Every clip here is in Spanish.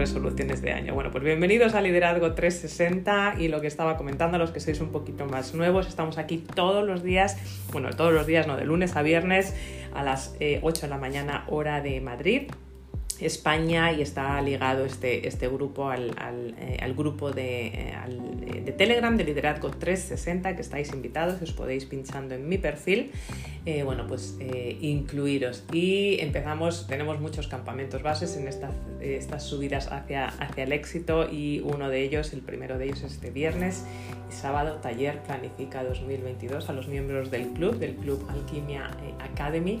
resoluciones de año. Bueno, pues bienvenidos a Liderazgo 360 y lo que estaba comentando, a los que sois un poquito más nuevos, estamos aquí todos los días, bueno, todos los días, no, de lunes a viernes a las 8 eh, de la mañana hora de Madrid España y está ligado este, este grupo al, eh, grupo de, eh, eh, de, Telegram de Liderazgo 360 que estáis invitados, os podéis pinchando en mi perfil, bueno, pues incluiros. Y empezamos, tenemos muchos campamentos bases en estas, estas subidas hacia, hacia el éxito y uno de ellos, el primero de ellos este viernes y sábado, taller Planifica 2022 a los miembros del club, del club Alquimia Academy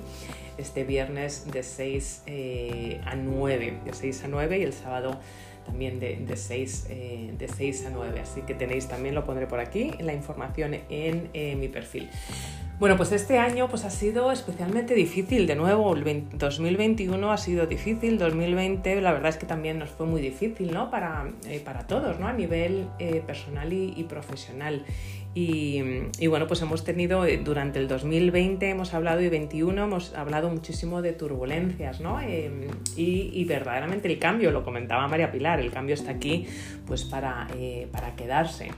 este viernes de 6 eh, a 9, de 6 a 9 y el sábado también de, de, 6, eh, de 6 a 9. Así que tenéis también, lo pondré por aquí, la información en eh, mi perfil. Bueno, pues este año pues, ha sido especialmente difícil. De nuevo, el 2021 ha sido difícil, 2020 la verdad es que también nos fue muy difícil ¿no? para, para todos, ¿no? a nivel personal y profesional. Y, bueno, pues hemos tenido eh, durante el 2020, hemos hablado y 2021, hemos hablado muchísimo de turbulencias, ¿no? Em, y, verdaderamente el cambio, lo comentaba María Pilar, el cambio está aquí pues para, eh, para quedarse.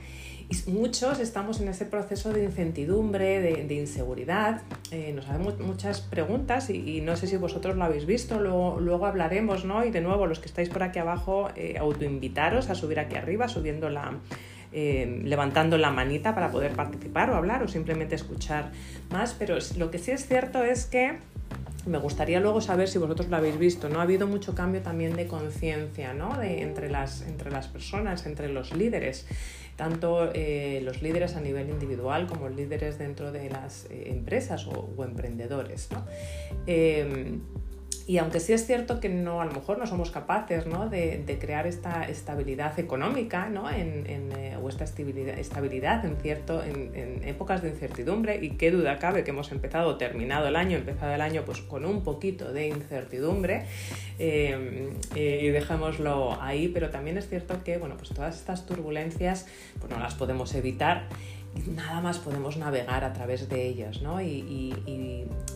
Y muchos estamos en ese proceso de incertidumbre, de, inseguridad. Eh, nos hacemos muchas preguntas y, no sé si vosotros lo habéis visto, luego, luego hablaremos, ¿no? Y de nuevo, los que estáis por aquí abajo, autoinvitaros a subir aquí arriba, subiendo la eh, levantando la manita para poder participar o hablar o simplemente escuchar más, pero lo que sí es cierto es que me gustaría luego saber si vosotros lo habéis visto, ¿no? Ha habido mucho cambio también de conciencia, ¿no? Entre, las, entre las personas, entre los líderes, tanto eh, los líderes a nivel individual como líderes dentro de las eh, empresas o, emprendedores, ¿no? Y aunque sí es cierto que no, a lo mejor no somos capaces ¿no? de, crear esta estabilidad económica ¿no? en, en, eh, o esta estabilidad, estabilidad en, cierto, en, épocas de incertidumbre, y qué duda cabe que hemos empezado, terminado el año, empezado el año pues, con un poquito de incertidumbre, eh, eh, y dejémoslo ahí, pero también es cierto que bueno, pues todas estas turbulencias pues, no las podemos evitar nada más podemos navegar a través de ellas, ¿no? Y,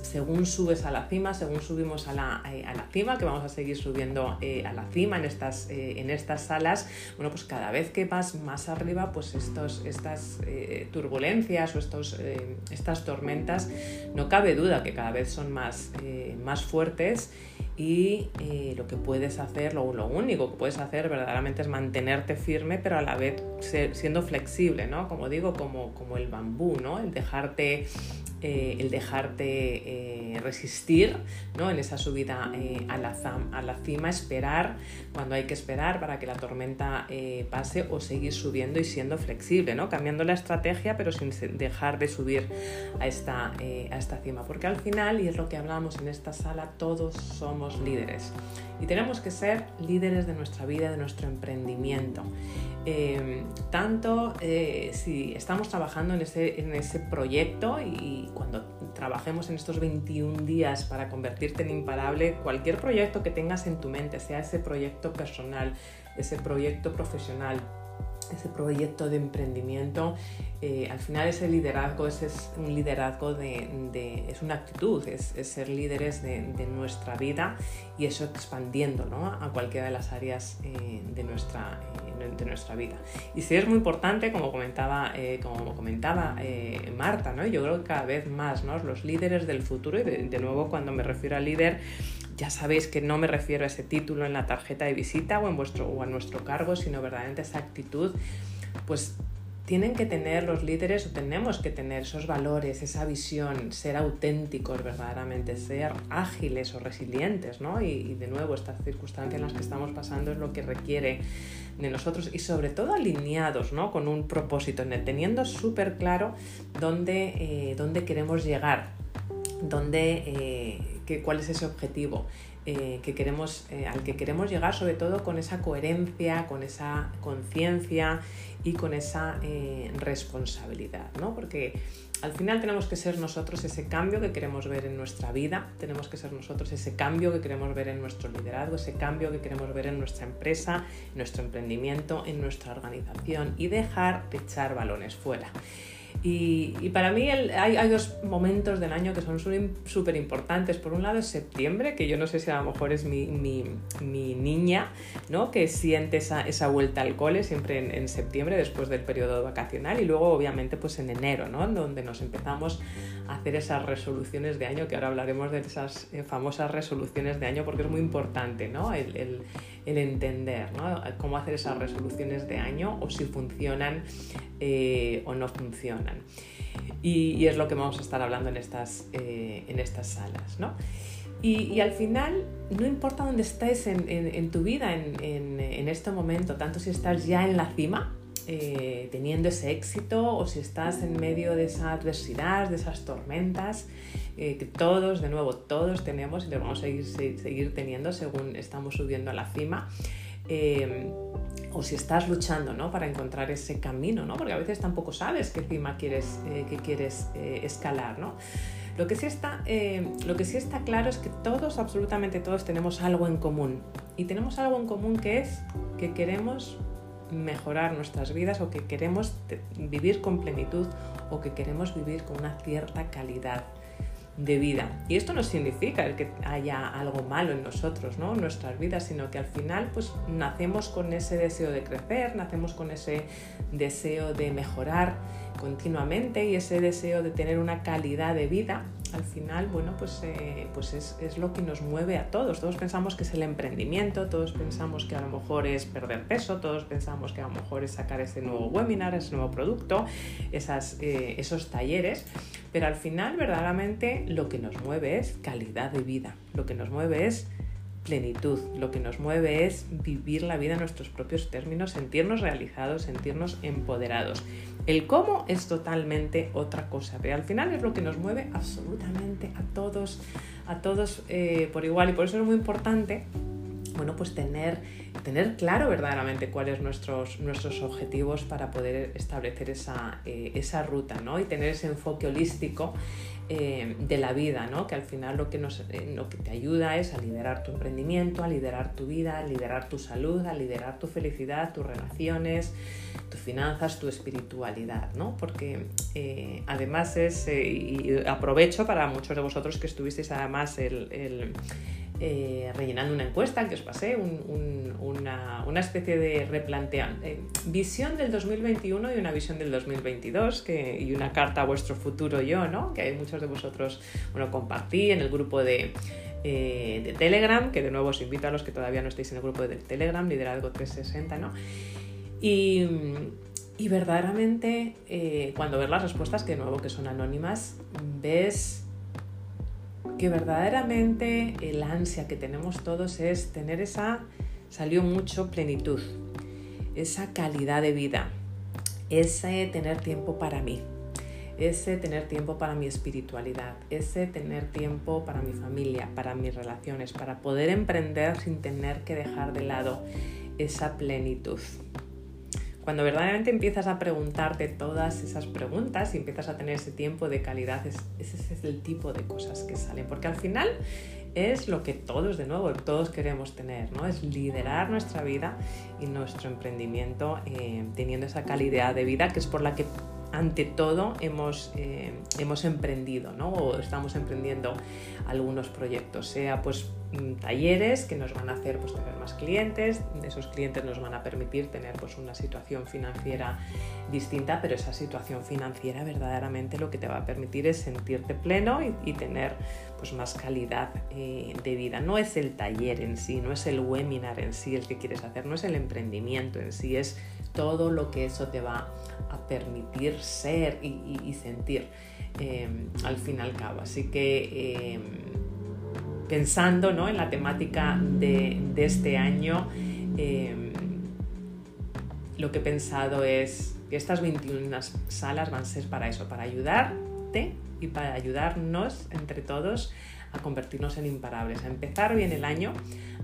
según subes a la cima, según subimos a la, eh, a la cima, que vamos a seguir subiendo eh, a la cima en estas, eh, en estas salas, bueno, pues cada vez que vas más arriba, pues estos, estas turbulencias o estos, estas tormentas, no cabe duda que cada vez son más, más fuertes y eh, lo que puedes hacer, lo, lo, único que puedes hacer verdaderamente es mantenerte firme, pero a la vez siendo flexible, ¿no? Como digo, como, como el bambú, ¿no? El dejarte eh, el dejarte eh, resistir ¿no? en esa subida a, la a, la cima, esperar cuando hay que esperar para que la tormenta pase o seguir subiendo y siendo flexible, ¿no? cambiando la estrategia pero sin dejar de subir a esta, a esta cima. Porque al final, y es lo que hablamos en esta sala, todos somos líderes y tenemos que ser líderes de nuestra vida, de nuestro emprendimiento. tanto si estamos trabajando en ese, en ese proyecto y cuando trabajemos en estos 21 días para convertirte en imparable, cualquier proyecto que tengas en tu mente, sea ese proyecto personal, ese proyecto profesional, ese proyecto de emprendimiento, eh, al final ese liderazgo es, es un liderazgo de, es una actitud, es, ser líderes de, nuestra vida y eso expandiendo ¿no? a cualquiera de las áreas eh, de, nuestra, eh, de nuestra vida. Y sí es muy importante, como comentaba, como comentaba Marta, ¿no? yo creo que cada vez más ¿no? los líderes del futuro, y de, nuevo cuando me refiero a líder, ya sabéis que no me refiero a ese título en la tarjeta de visita o, en vuestro, o a nuestro cargo, sino verdaderamente esa actitud, pues tienen que tener los líderes o tenemos que tener esos valores, esa visión, ser auténticos verdaderamente, ser ágiles o resilientes, ¿no? Y, de nuevo, estas circunstancias en las que estamos pasando es lo que requiere de nosotros y sobre todo alineados, ¿no? Con un propósito, teniendo súper claro dónde, eh, dónde queremos llegar, dónde, eh, cuál es ese objetivo. Eh, que queremos, al que queremos llegar, sobre todo con esa coherencia, con esa conciencia y con esa eh, responsabilidad, ¿no? Porque al final tenemos que ser nosotros ese cambio que queremos ver en nuestra vida, tenemos que ser nosotros ese cambio que queremos ver en nuestro liderazgo, ese cambio que queremos ver en nuestra empresa, en nuestro emprendimiento, en nuestra organización y dejar de echar balones fuera. Y, para mí hay, dos momentos del año que son súper importantes. Por un lado es septiembre, que yo no sé si a lo mejor es mi, niña, ¿no? que siente esa, vuelta al cole siempre en, septiembre, después del periodo vacacional, y luego obviamente pues en enero, ¿no? donde nos empezamos hacer esas resoluciones de año, que ahora hablaremos de esas eh, famosas resoluciones de año porque es muy importante ¿no? el, entender cómo hacer esas resoluciones de año o si funcionan eh, o no funcionan. Y, es lo que vamos a estar hablando en estas, eh, en estas salas. ¿no? Y, al final, no importa dónde estés en, tu vida en, este momento, tanto si estás ya en la cima, eh, teniendo ese éxito, o si estás en medio de esa adversidad, de esas tormentas, que todos, de nuevo, todos tenemos y lo vamos a seguir, seguir teniendo según estamos subiendo a la cima o si estás luchando ¿no? para encontrar ese camino, ¿no? porque a veces tampoco sabes qué cima quieres, eh, quieres eh, escalar. ¿no? Lo, que eh, lo que sí está claro es que todos, absolutamente todos, tenemos algo en común. Y tenemos algo en común que es que queremos mejorar nuestras vidas o que queremos vivir con plenitud o que queremos vivir con una cierta calidad de vida. Y esto no significa que haya algo malo en nosotros, ¿no? en nuestras vidas, sino que al final pues nacemos con ese deseo de crecer, nacemos con ese deseo de mejorar continuamente y ese deseo de tener una calidad de vida al final, bueno, pues, eh, pues es, lo que nos mueve a todos. Todos pensamos que es el emprendimiento, todos pensamos que a lo mejor es perder peso, todos pensamos que a lo mejor es sacar ese nuevo webinar, ese nuevo producto, esas, eh, esos talleres, pero al final verdaderamente lo que nos mueve es calidad de vida, lo que nos mueve es plenitud. Lo que nos mueve es vivir la vida en nuestros propios términos, sentirnos realizados, sentirnos empoderados. El cómo es totalmente otra cosa, pero al final es lo que nos mueve absolutamente a todos, a todos eh, por igual y por eso es muy importante bueno, pues tener, tener claro verdaderamente cuáles nuestros, nuestros objetivos para poder establecer esa, eh, esa ruta, ¿no? Y tener ese enfoque holístico eh, de la vida, ¿no? que al final lo que, nos, eh, lo que te ayuda es a liderar tu emprendimiento, a liderar tu vida, a liderar tu salud, a liderar tu felicidad, tus relaciones, tus finanzas, tu espiritualidad, ¿no? porque eh, además es, y aprovecho para muchos de vosotros que estuvisteis además el eh, rellenando una encuesta que os pasé, una, especie de replantear eh, visión del 2021 y una visión del 2022 que, y una carta a vuestro futuro yo, ¿no? que hay muchos de vosotros bueno, compartí en el grupo de, eh, de Telegram, que de nuevo os invito a los que todavía no estéis en el grupo de Telegram, Liderazgo 360, ¿no? Y, y verdaderamente cuando ves las respuestas, que de nuevo que son anónimas, ves que verdaderamente el ansia que tenemos todos es tener esa, salió mucho plenitud, esa calidad de vida, ese tener tiempo para mí, ese tener tiempo para mi espiritualidad, ese tener tiempo para mi familia, para mis relaciones, para poder emprender sin tener que dejar de lado esa plenitud. Cuando verdaderamente empiezas a preguntarte todas esas preguntas y empiezas a tener ese tiempo de calidad, ese es el tipo de cosas que salen. Porque al final es lo que todos, de nuevo, todos queremos tener, ¿no? Es liderar nuestra vida y nuestro emprendimiento eh, teniendo esa calidad de vida que es por la que ante todo hemos, eh, hemos emprendido, ¿no? O estamos emprendiendo algunos proyectos, sea pues talleres que nos van a hacer pues, tener más clientes, esos clientes nos van a permitir tener pues, una situación financiera distinta, pero esa situación financiera verdaderamente lo que te va a permitir es sentirte pleno y, tener pues, más calidad eh, de vida. No es el taller en sí, no es el webinar en sí el que quieres hacer, no es el emprendimiento en sí, es todo lo que eso te va a permitir ser y, sentir em, al fin y al cabo. Así que em, pensando en la temática de, este año, em, lo que he pensado es que estas 21 salas van a ser para eso, para ayudarte y para ayudarnos entre todos a convertirnos en imparables, a empezar bien el año,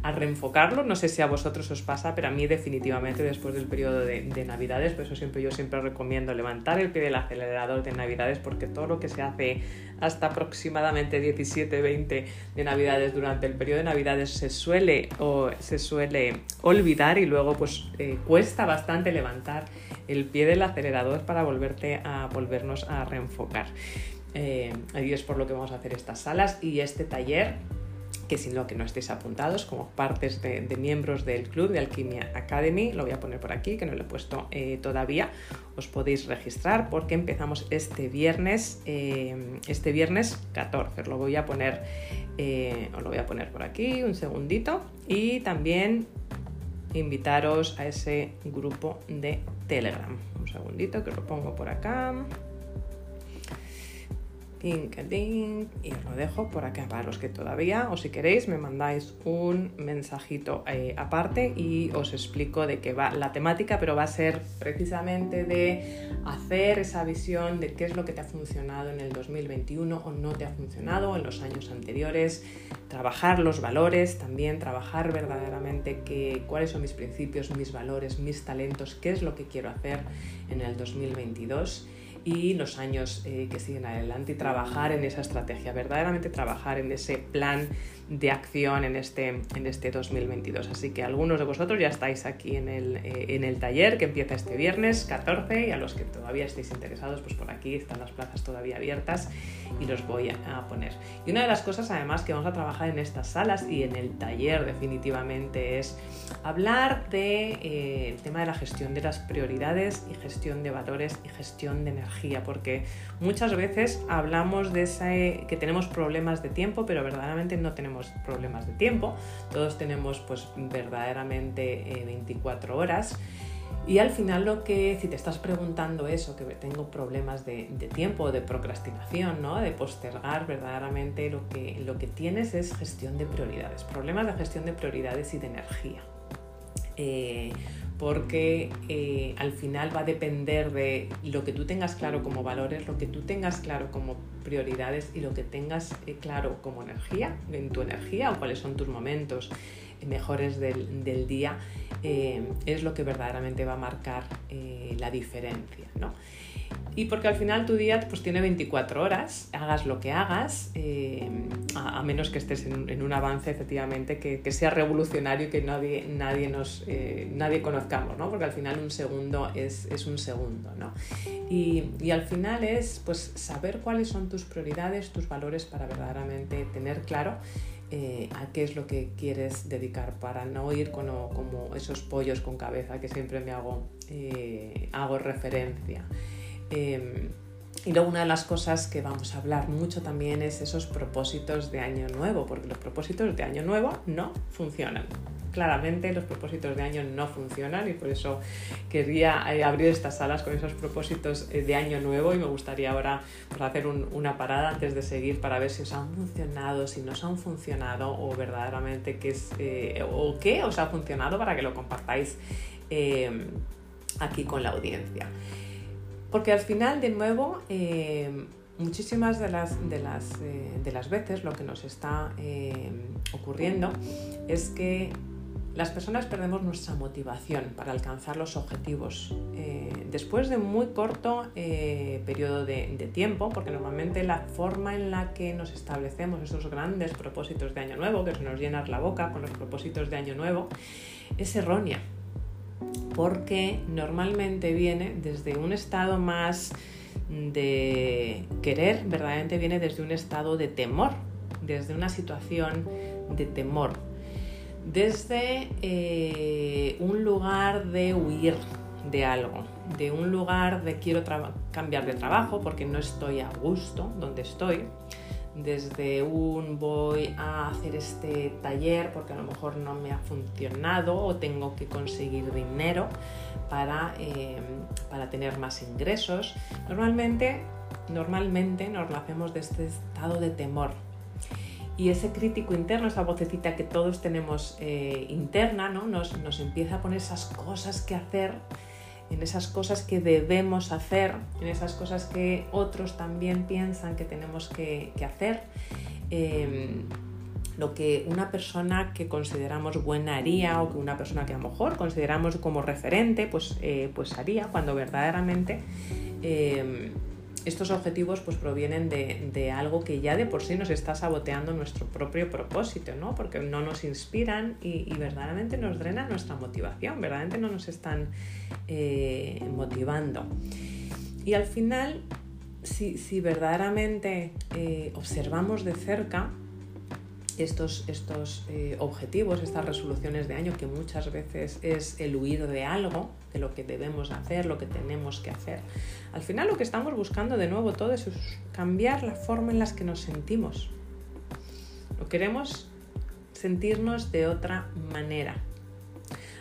a reenfocarlo. No sé si a vosotros os pasa, pero a mí definitivamente después del periodo de, Navidades, por eso siempre yo siempre recomiendo levantar el pie del acelerador de Navidades porque todo lo que se hace hasta aproximadamente 17, 20 de Navidades durante el periodo de Navidades se suele, o, se suele olvidar y luego pues eh, cuesta bastante levantar el pie del acelerador para volverte a volvernos a reenfocar. Eh, ahí es por lo que vamos a hacer estas salas y este taller que si no que no estéis apuntados como partes de, miembros del club de Alquimia Academy, lo voy a poner por aquí que no lo he puesto eh, todavía, os podéis registrar porque empezamos este viernes, eh, este viernes 14, lo voy a poner, os lo voy a poner por aquí un segundito y también invitaros a ese grupo de Telegram. Un segundito que lo pongo por acá. Y lo dejo por acá para los que todavía o si queréis me mandáis un mensajito eh, aparte y os explico de qué va la temática pero va a ser precisamente de hacer esa visión de qué es lo que te ha funcionado en el 2021 o no te ha funcionado en los años anteriores trabajar los valores también trabajar verdaderamente que, cuáles son mis principios mis valores mis talentos qué es lo que quiero hacer en el 2022 y los años eh, que siguen adelante y trabajar en esa estrategia, verdaderamente trabajar en ese plan de acción en este, en este 2022. Así que algunos de vosotros ya estáis aquí en el, eh, en el taller que empieza este viernes 14 y a los que todavía estéis interesados, pues por aquí están las plazas todavía abiertas y los voy a poner. Y una de las cosas además que vamos a trabajar en estas salas y en el taller definitivamente es hablar del de, eh, tema de la gestión de las prioridades y gestión de valores y gestión de energía, porque muchas veces hablamos de ese, que tenemos problemas de tiempo, pero verdaderamente no tenemos problemas de tiempo, todos tenemos pues verdaderamente 24 eh, horas. Y al final lo que, si te estás preguntando eso, que tengo problemas de, tiempo, de procrastinación, ¿no? de postergar, verdaderamente lo que, lo que tienes es gestión de prioridades, problemas de gestión de prioridades y de energía. Eh, porque eh, al final va a depender de lo que tú tengas claro como valores, lo que tú tengas claro como prioridades y lo que tengas eh, claro como energía, en tu energía o cuáles son tus momentos mejores del, del día, eh, es lo que verdaderamente va a marcar la diferencia. ¿no? Y porque al final tu día pues, tiene 24 horas, hagas lo que hagas, eh, a, menos que estés en, un avance efectivamente que, sea revolucionario y que nadie, nadie, nos, eh, nadie conozcamos, ¿no? porque al final un segundo es, es un segundo. ¿no? Y, y, al final es pues, saber cuáles son tus prioridades, tus valores para verdaderamente tener claro eh, a qué es lo que quieres dedicar para no ir como, como esos pollos con cabeza que siempre me hago, hago referencia. Em, y luego una de las cosas que vamos a hablar mucho también es esos propósitos de año nuevo, porque los propósitos de año nuevo no funcionan. Claramente los propósitos de año no funcionan y por eso quería eh, abrir estas salas con esos propósitos eh, de año nuevo y me gustaría ahora pues, hacer una parada antes de seguir para ver si os han funcionado, si no os han funcionado o verdaderamente qué eh, o qué os ha funcionado para que lo compartáis em, aquí con la audiencia. Porque al final, de nuevo, eh, muchísimas de las, de, las, eh, de las, veces lo que nos está eh, ocurriendo es que las personas perdemos nuestra motivación para alcanzar los objetivos después de muy corto periodo de, de, tiempo, porque normalmente la forma en la que nos establecemos esos grandes propósitos de año nuevo, que se nos llena la boca con los propósitos de año nuevo, es errónea porque normalmente viene desde un estado más de querer, verdaderamente viene desde un estado de temor, desde una situación de temor, desde eh, un lugar de huir de algo, de un lugar de quiero cambiar de trabajo porque no estoy a gusto donde estoy, desde un voy a hacer este taller porque a lo mejor no me ha funcionado o tengo que conseguir dinero para, em, para tener más ingresos. Normalmente, normalmente nos lo hacemos de este estado de temor. Y ese crítico interno, esa vocecita que todos tenemos eh, interna, ¿no? nos, nos empieza a poner esas cosas que hacer en esas cosas que debemos hacer, en esas cosas que otros también piensan que tenemos que, hacer. em, lo que una persona que consideramos buena haría o que una persona que a lo mejor consideramos como referente, pues, eh, pues haría cuando verdaderamente em, estos objetivos pues provienen de, algo que ya de por sí nos está saboteando nuestro propio propósito, ¿no? Porque no nos inspiran y, verdaderamente nos drenan nuestra motivación, verdaderamente no nos están eh, motivando. Y al final, si, verdaderamente eh, observamos de cerca, estos, estos eh, objetivos, estas resoluciones de año, que muchas veces es el huir de algo, de lo que debemos hacer, lo que tenemos que hacer. Al final lo que estamos buscando de nuevo todo es cambiar la forma en la que nos sentimos. Lo queremos sentirnos de otra manera.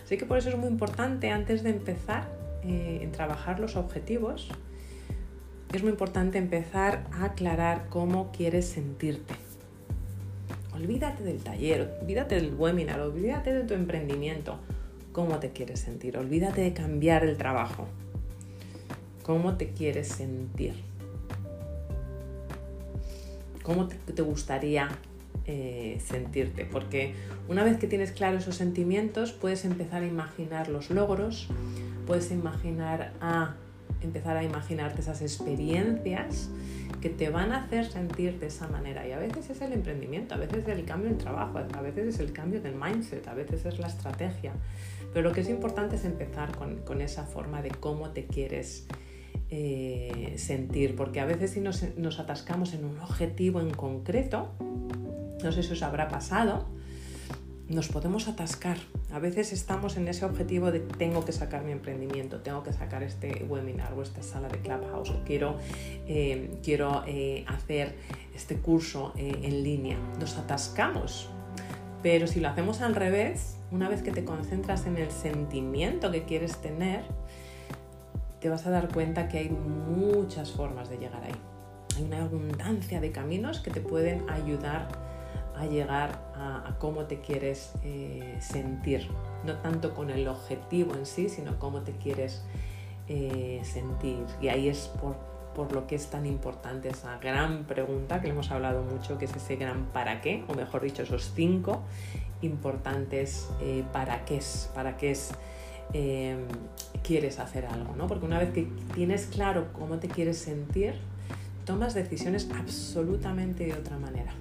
Así que por eso es muy importante antes de empezar eh, en trabajar los objetivos, es muy importante empezar a aclarar cómo quieres sentirte Olvídate del taller, olvídate del webinar, olvídate de tu emprendimiento. ¿Cómo te quieres sentir? Olvídate de cambiar el trabajo. ¿Cómo te quieres sentir? ¿Cómo te, gustaría eh, sentirte? Porque una vez que tienes claros esos sentimientos, puedes empezar a imaginar los logros, puedes imaginar a empezar a imaginarte esas experiencias que te van a hacer sentir de esa manera. Y a veces es el emprendimiento, a veces es el cambio en trabajo, a veces es el cambio del mindset, a veces es la estrategia. Pero lo que es importante es empezar con, esa forma de cómo te quieres eh, sentir, porque a veces si nos atascamos en un objetivo en concreto, no sé si os habrá pasado, nos podemos atascar. A veces estamos en ese objetivo de tengo que sacar mi emprendimiento, tengo que sacar este webinar o esta sala de Clubhouse o quiero, eh, quiero eh, hacer este curso eh, en línea. Nos atascamos. Pero si lo hacemos al revés, una vez que te concentras en el sentimiento que quieres tener, te vas a dar cuenta que hay muchas formas de llegar ahí. Hay una abundancia de caminos que te pueden ayudar a llegar a, cómo te quieres eh, sentir, no tanto con el objetivo en sí, sino cómo te quieres eh, sentir. Y ahí es por, por, lo que es tan importante esa gran pregunta que le hemos hablado mucho, que es ese gran para qué, o mejor dicho, esos cinco importantes eh, para qué es, para qué es. quieres hacer algo, ¿no? Porque una vez que tienes claro cómo te quieres sentir, tomas decisiones absolutamente de otra manera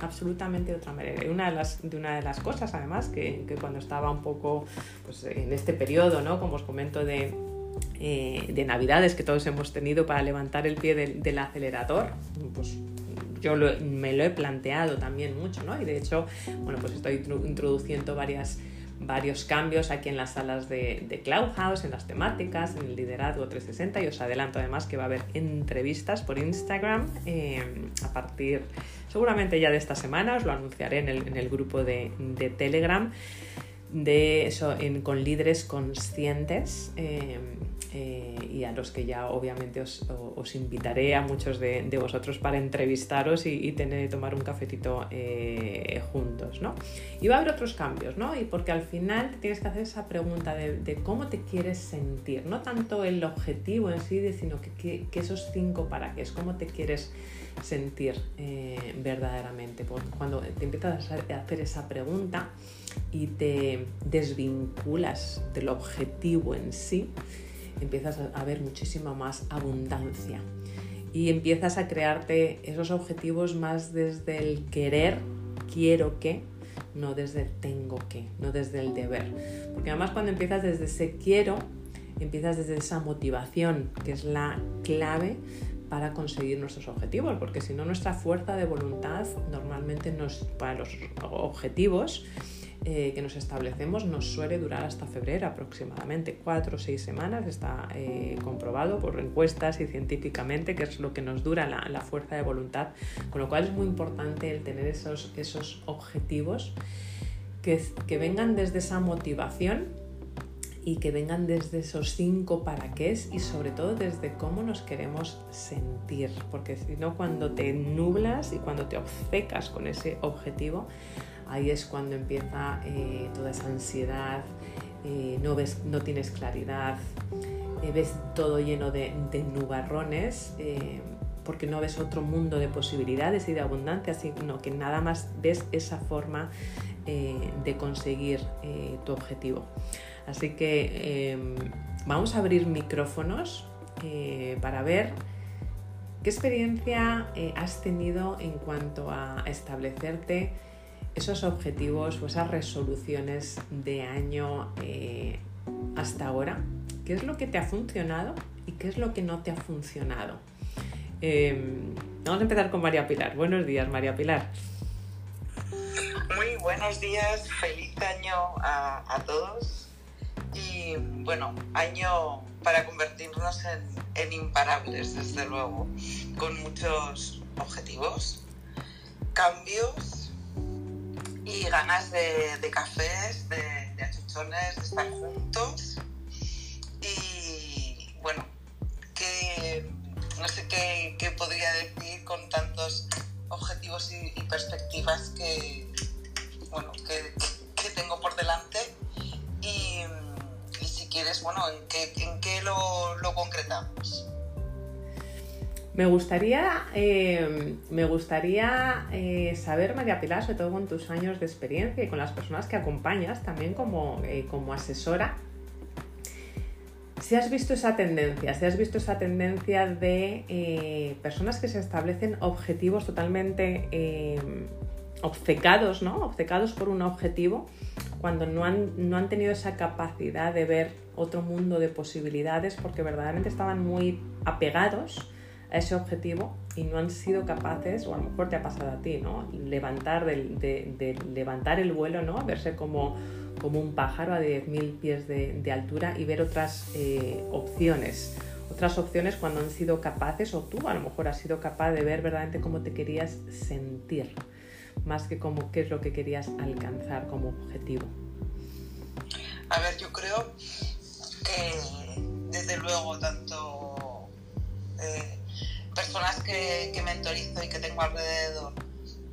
absolutamente de otra manera. Y una de las, de una de las cosas, además, que, cuando estaba un poco pues, en este periodo, ¿no? como os comento, de, eh, de Navidades que todos hemos tenido para levantar el pie del, acelerador, pues yo me lo he planteado también mucho, ¿no? Y de hecho, bueno, pues estoy introduciendo varias varios cambios aquí en las salas de, de en las temáticas, en el liderazgo 360 y os adelanto además que va a haber entrevistas por Instagram eh, a partir seguramente ya de esta semana, os lo anunciaré en el, grupo de, Telegram de eso con líderes conscientes eh, eh, y a los que ya obviamente os, invitaré a muchos de, vosotros para entrevistaros y, tener, tomar un cafetito eh, juntos, ¿no? Y va a haber otros cambios, ¿no? Y porque al final tienes que hacer esa pregunta de, cómo te quieres sentir, no tanto el objetivo en sí, sino que, esos cinco para qué es, cómo te quieres sentir eh, verdaderamente. Cuando te empiezas a hacer esa pregunta y te desvinculas del objetivo en sí, empiezas a ver muchísima más abundancia y empiezas a crearte esos objetivos más desde el querer, quiero que, no desde tengo que, no desde el deber. Porque además cuando empiezas desde ese quiero, empiezas desde esa motivación, que es la clave para conseguir nuestros objetivos, porque si no nuestra fuerza de voluntad normalmente nos, para los objetivos eh, que nos establecemos nos suele durar hasta febrero aproximadamente, cuatro o seis semanas, está eh, comprobado por encuestas y científicamente que es lo que nos dura la, fuerza de voluntad, con lo cual es muy importante el tener esos, esos objetivos que, vengan desde esa motivación y que vengan desde esos cinco para qué es y sobre todo desde cómo nos queremos sentir, porque si no cuando te nublas y cuando te obcecas con ese objetivo, ahí es cuando empieza eh, toda esa ansiedad, eh, no, ves, no tienes claridad, eh, ves todo lleno de, nubarrones, porque no ves otro mundo de posibilidades y de abundancia, sino que nada más ves esa forma de conseguir tu objetivo. Así que em, vamos a abrir micrófonos para ver qué experiencia has tenido en cuanto a establecerte esos objetivos o esas resoluciones de año hasta ahora. ¿Qué es lo que te ha funcionado y qué es lo que no te ha funcionado? Em, vamos a empezar con María Pilar. Buenos días, María Pilar. Muy buenos días, feliz año a, todos. Y bueno, año para convertirnos en, imparables, desde luego, con muchos objetivos, cambios y ganas de, cafés, de, de achuchones, de estar juntos. Y bueno, que no sé qué, podría decir con tantos objetivos y, perspectivas que, bueno, que, tengo por delante. Y, si quieres, bueno, ¿en qué, en qué lo, concretamos? Me gustaría, eh, me gustaría eh, saber, María Pilar, sobre todo con tus años de experiencia y con las personas que acompañas también como, eh, como asesora, si has visto esa tendencia, si has visto esa tendencia de eh, personas que se establecen objetivos totalmente eh, obcecados, ¿no? Obcecados por un objetivo, cuando no han, no han tenido esa capacidad de ver otro mundo de posibilidades porque verdaderamente estaban muy apegados a ese objetivo y no han sido capaces, o a lo mejor te ha pasado a ti, ¿no? Levantar, de, levantar el vuelo, ¿no? Verse como como un pájaro a 10.000 pies de, altura y ver otras eh, opciones. Otras opciones cuando han sido capaces, o tú a lo mejor has sido capaz de ver verdaderamente cómo te querías sentir, más que cómo, qué es lo que querías alcanzar como objetivo. A ver, yo creo que desde luego tanto eh, personas que, que mentorizo y que tengo alrededor,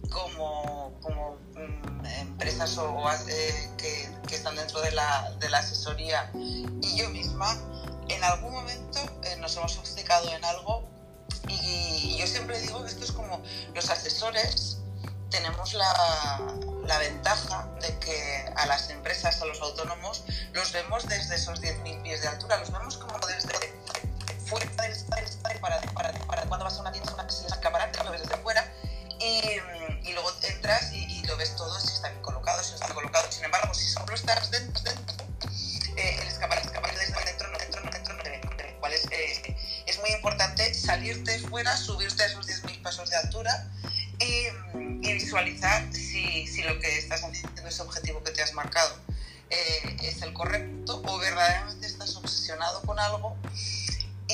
como, como mm, empresas o, eh, que, que, están dentro de la, de la, asesoría. Y yo misma, en algún momento eh, nos hemos obcecado en algo y, yo siempre digo que esto es como los asesores tenemos la, la, ventaja de que a las empresas, a los autónomos, los vemos desde esos 10.000 pies de altura, los vemos como desde fuera del cuando vas a una tienda, una escaparate, lo ves desde fuera y, y luego entras y, lo ves todo si está bien colocado, si no está colocado. Sin embargo, si solo estás dentro, dentro eh, el escaparate, escaparate desde dentro, no dentro, no dentro, no dentro, cual es, eh, es muy importante salirte fuera, subirte a esos 10.000 pasos de altura y, y visualizar si, si, lo que estás haciendo, ese objetivo que te has marcado, eh, es el correcto o verdaderamente estás obsesionado con algo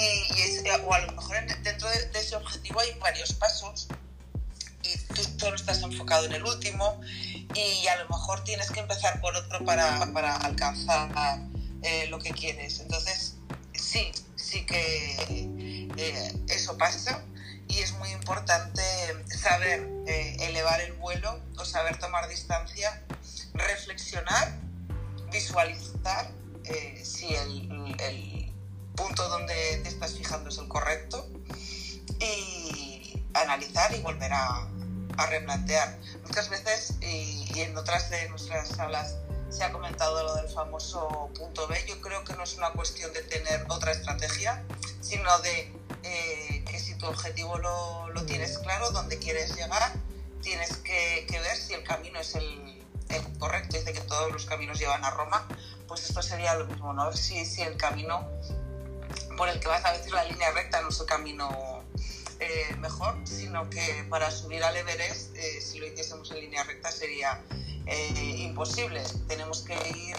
y, es, o a lo mejor dentro de, ese objetivo hay varios pasos y tú solo estás enfocado en el último y a lo mejor tienes que empezar por otro para, para alcanzar eh, lo que quieres. Entonces, sí, sí que eh, eso pasa y es muy importante saber eh, elevar el vuelo o saber tomar distancia, reflexionar, visualizar si el punto donde te estás fijando es el correcto y analizar y volver a, a replantear. Muchas veces, y, en otras de nuestras aulas se ha comentado lo del famoso punto B, yo creo que no es una cuestión de tener otra estrategia, sino de eh, que si tu objetivo lo, lo, tienes claro, dónde quieres llegar, tienes que, que ver si el camino es el, el, correcto. Dice que todos los caminos llevan a Roma, pues esto sería lo mismo, ¿no? Si, si el camino por el que vas a decir la línea recta no es el camino eh, mejor, sino que para subir al Everest, eh, si lo hiciésemos en línea recta, sería eh, imposible. Tenemos que ir,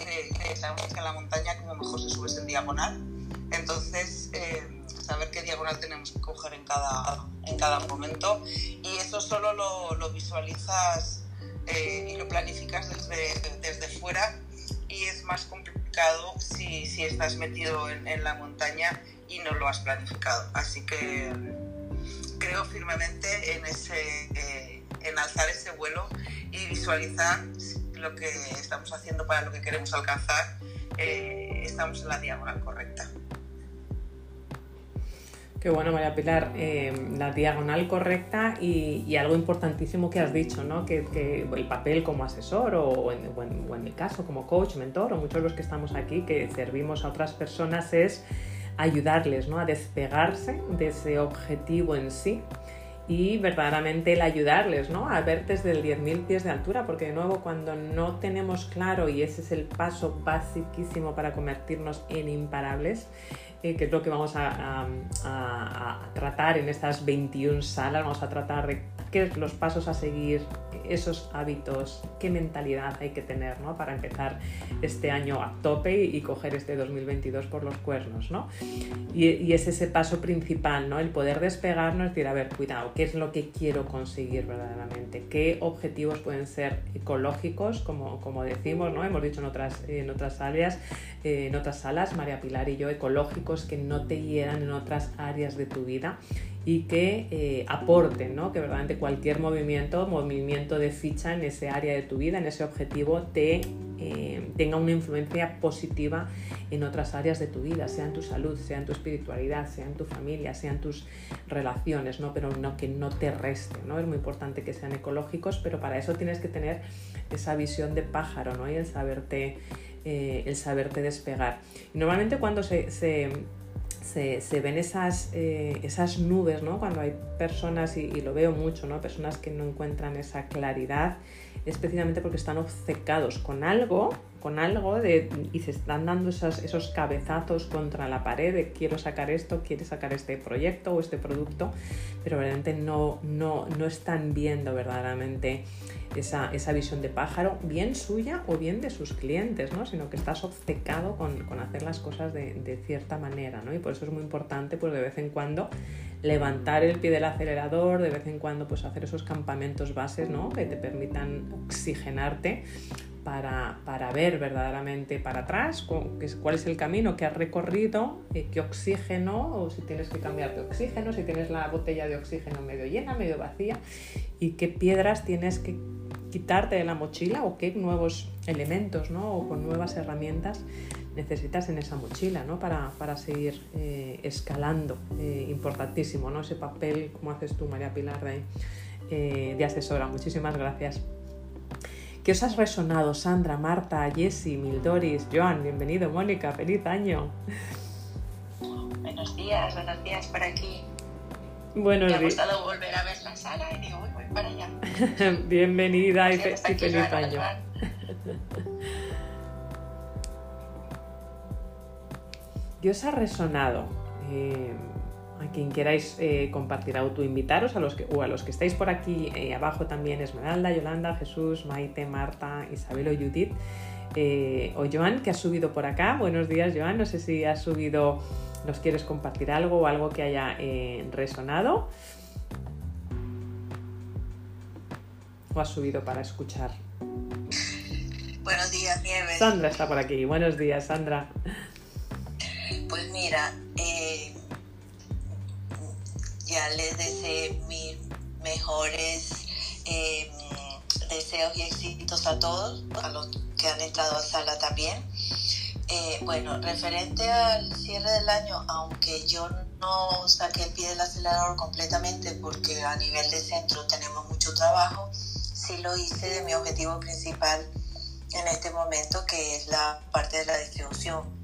sabemos que en la montaña como mejor se sube en diagonal, entonces saber qué diagonal tenemos que coger en cada, en cada momento. Y eso solo lo, lo visualizas y lo planificas desde, desde fuera. Y es más complicado si, si estás metido en, en, la montaña y no lo has planificado. Así que creo firmemente en, ese, eh, en alzar ese vuelo y visualizar lo que estamos haciendo para lo que queremos alcanzar, eh, estamos en la diagonal correcta. Qué bueno, María Pilar, eh, la diagonal correcta y, algo importantísimo que has dicho, ¿no? Que, el papel como asesor o en, o, en, mi caso como coach, mentor o muchos de los que estamos aquí que servimos a otras personas es ayudarles ¿no? a despegarse de ese objetivo en sí y verdaderamente el ayudarles ¿no? a ver desde el 10.000 pies de altura, porque de nuevo cuando no tenemos claro, y ese es el paso basiquísimo para convertirnos en imparables, eh, que es lo que vamos a, tratar en estas 21 salas. Vamos a tratar de qué son los pasos a seguir, esos hábitos, qué mentalidad hay que tener ¿no? para empezar este año a tope y, coger este 2022 por los cuernos. ¿no? Y, es ese paso principal, ¿no? el poder despegarnos y decir, a ver, cuidado, ¿qué es lo que quiero conseguir verdaderamente? ¿Qué objetivos pueden ser ecológicos, como, como decimos, ¿no? hemos dicho en otras, en otras áreas, eh, en otras salas, María Pilar y yo, ecológicos? Que no te hieran en otras áreas de tu vida y que eh, aporten, ¿no? que verdaderamente cualquier movimiento, movimiento de ficha en ese área de tu vida, en ese objetivo, te eh, tenga una influencia positiva en otras áreas de tu vida, sea en tu salud, sea en tu espiritualidad, sea en tu familia, sea en tus relaciones, ¿no? pero no que no te reste. ¿no? Es muy importante que sean ecológicos, pero para eso tienes que tener esa visión de pájaro ¿no? y el saberte eh, el saberte despegar. normalmente cuando se, ven esas, eh, esas nubes, ¿no? cuando hay personas, y, lo veo mucho, ¿no? personas que no encuentran esa claridad, especialmente porque están obcecados con algo, con algo de, y se están dando esos, esos cabezazos contra la pared de quiero sacar esto, quiero sacar este proyecto o este producto, pero realmente no, no, no están viendo verdaderamente esa, esa, visión de pájaro, bien suya o bien de sus clientes, ¿no? sino que estás obcecado con, con hacer las cosas de, de, cierta manera. ¿no? Y por eso es muy importante pues, de vez en cuando levantar el pie del acelerador, de vez en cuando pues, hacer esos campamentos bases ¿no? que te permitan oxigenarte para, para, ver verdaderamente para atrás cuál es el camino que has recorrido, eh, qué oxígeno, o si tienes que cambiar de oxígeno, si tienes la botella de oxígeno medio llena, medio vacía, y qué piedras tienes que quitarte de la mochila o qué nuevos elementos ¿no? o con nuevas herramientas necesitas en esa mochila ¿no? para, para seguir eh, escalando. Eh, importantísimo ¿no? ese papel, como haces tú, María Pilar, de, eh, de asesora. Muchísimas gracias. ¿Qué os has resonado, Sandra, Marta, Jessie, Mildoris, Joan? Bienvenido, Mónica, feliz año. Buenos días, buenos días por aquí. Buenos días. Me ha gustado volver a ver la sala y digo, voy para allá. Bienvenida y, feliz año. ¿Qué os ha resonado? Eh, a quien queráis eh, compartir autoinvitaros, a los que, o a los que estáis por aquí eh, abajo también, Esmeralda, Yolanda, Jesús, Maite, Marta, Isabel o Judith, o Joan, que ha subido por acá. Buenos días, Joan. No sé si has subido, nos quieres compartir algo o algo que haya resonado. ¿O has subido para escuchar? Buenos días, Nieves. Sandra está por aquí. Buenos días, Sandra. Pues mira, eh, ya les deseo mis mejores eh, deseos y éxitos a todos, a los que han entrado a sala también. Eh, bueno, referente al cierre del año, aunque yo no saqué el pie del acelerador completamente porque a nivel de centro tenemos mucho trabajo, sí lo hice de mi objetivo principal en este momento, que es la parte de la distribución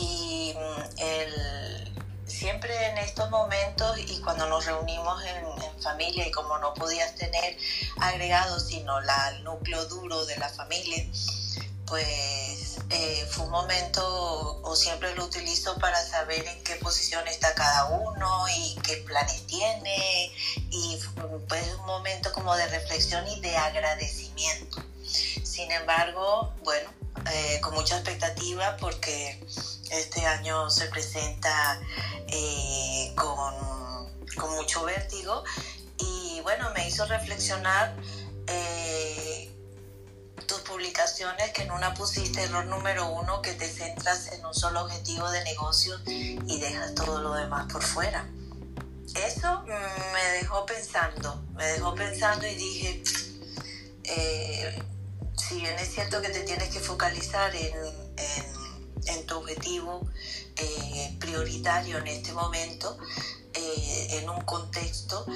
y mm, el, siempre en estos momentos y cuando nos reunimos en, familia y como no podías tener agregado sino la, el núcleo duro de la familia, pues eh, fue un momento o siempre lo utilizo para saber en qué posición está cada uno y qué planes tiene y pues es un momento como de reflexión y de agradecimiento. Sin embargo, bueno, eh, con mucha expectativa porque este año se presenta eh, con, mucho vértigo y bueno, me hizo reflexionar eh, tus publicaciones que en una pusiste error número uno que te centras en un solo objetivo de negocio y dejas todo lo demás por fuera. Eso me dejó pensando, me dejó pensando y dije, si bien es cierto que te tienes que focalizar en, tu objetivo eh, prioritario en este momento eh, en un contexto.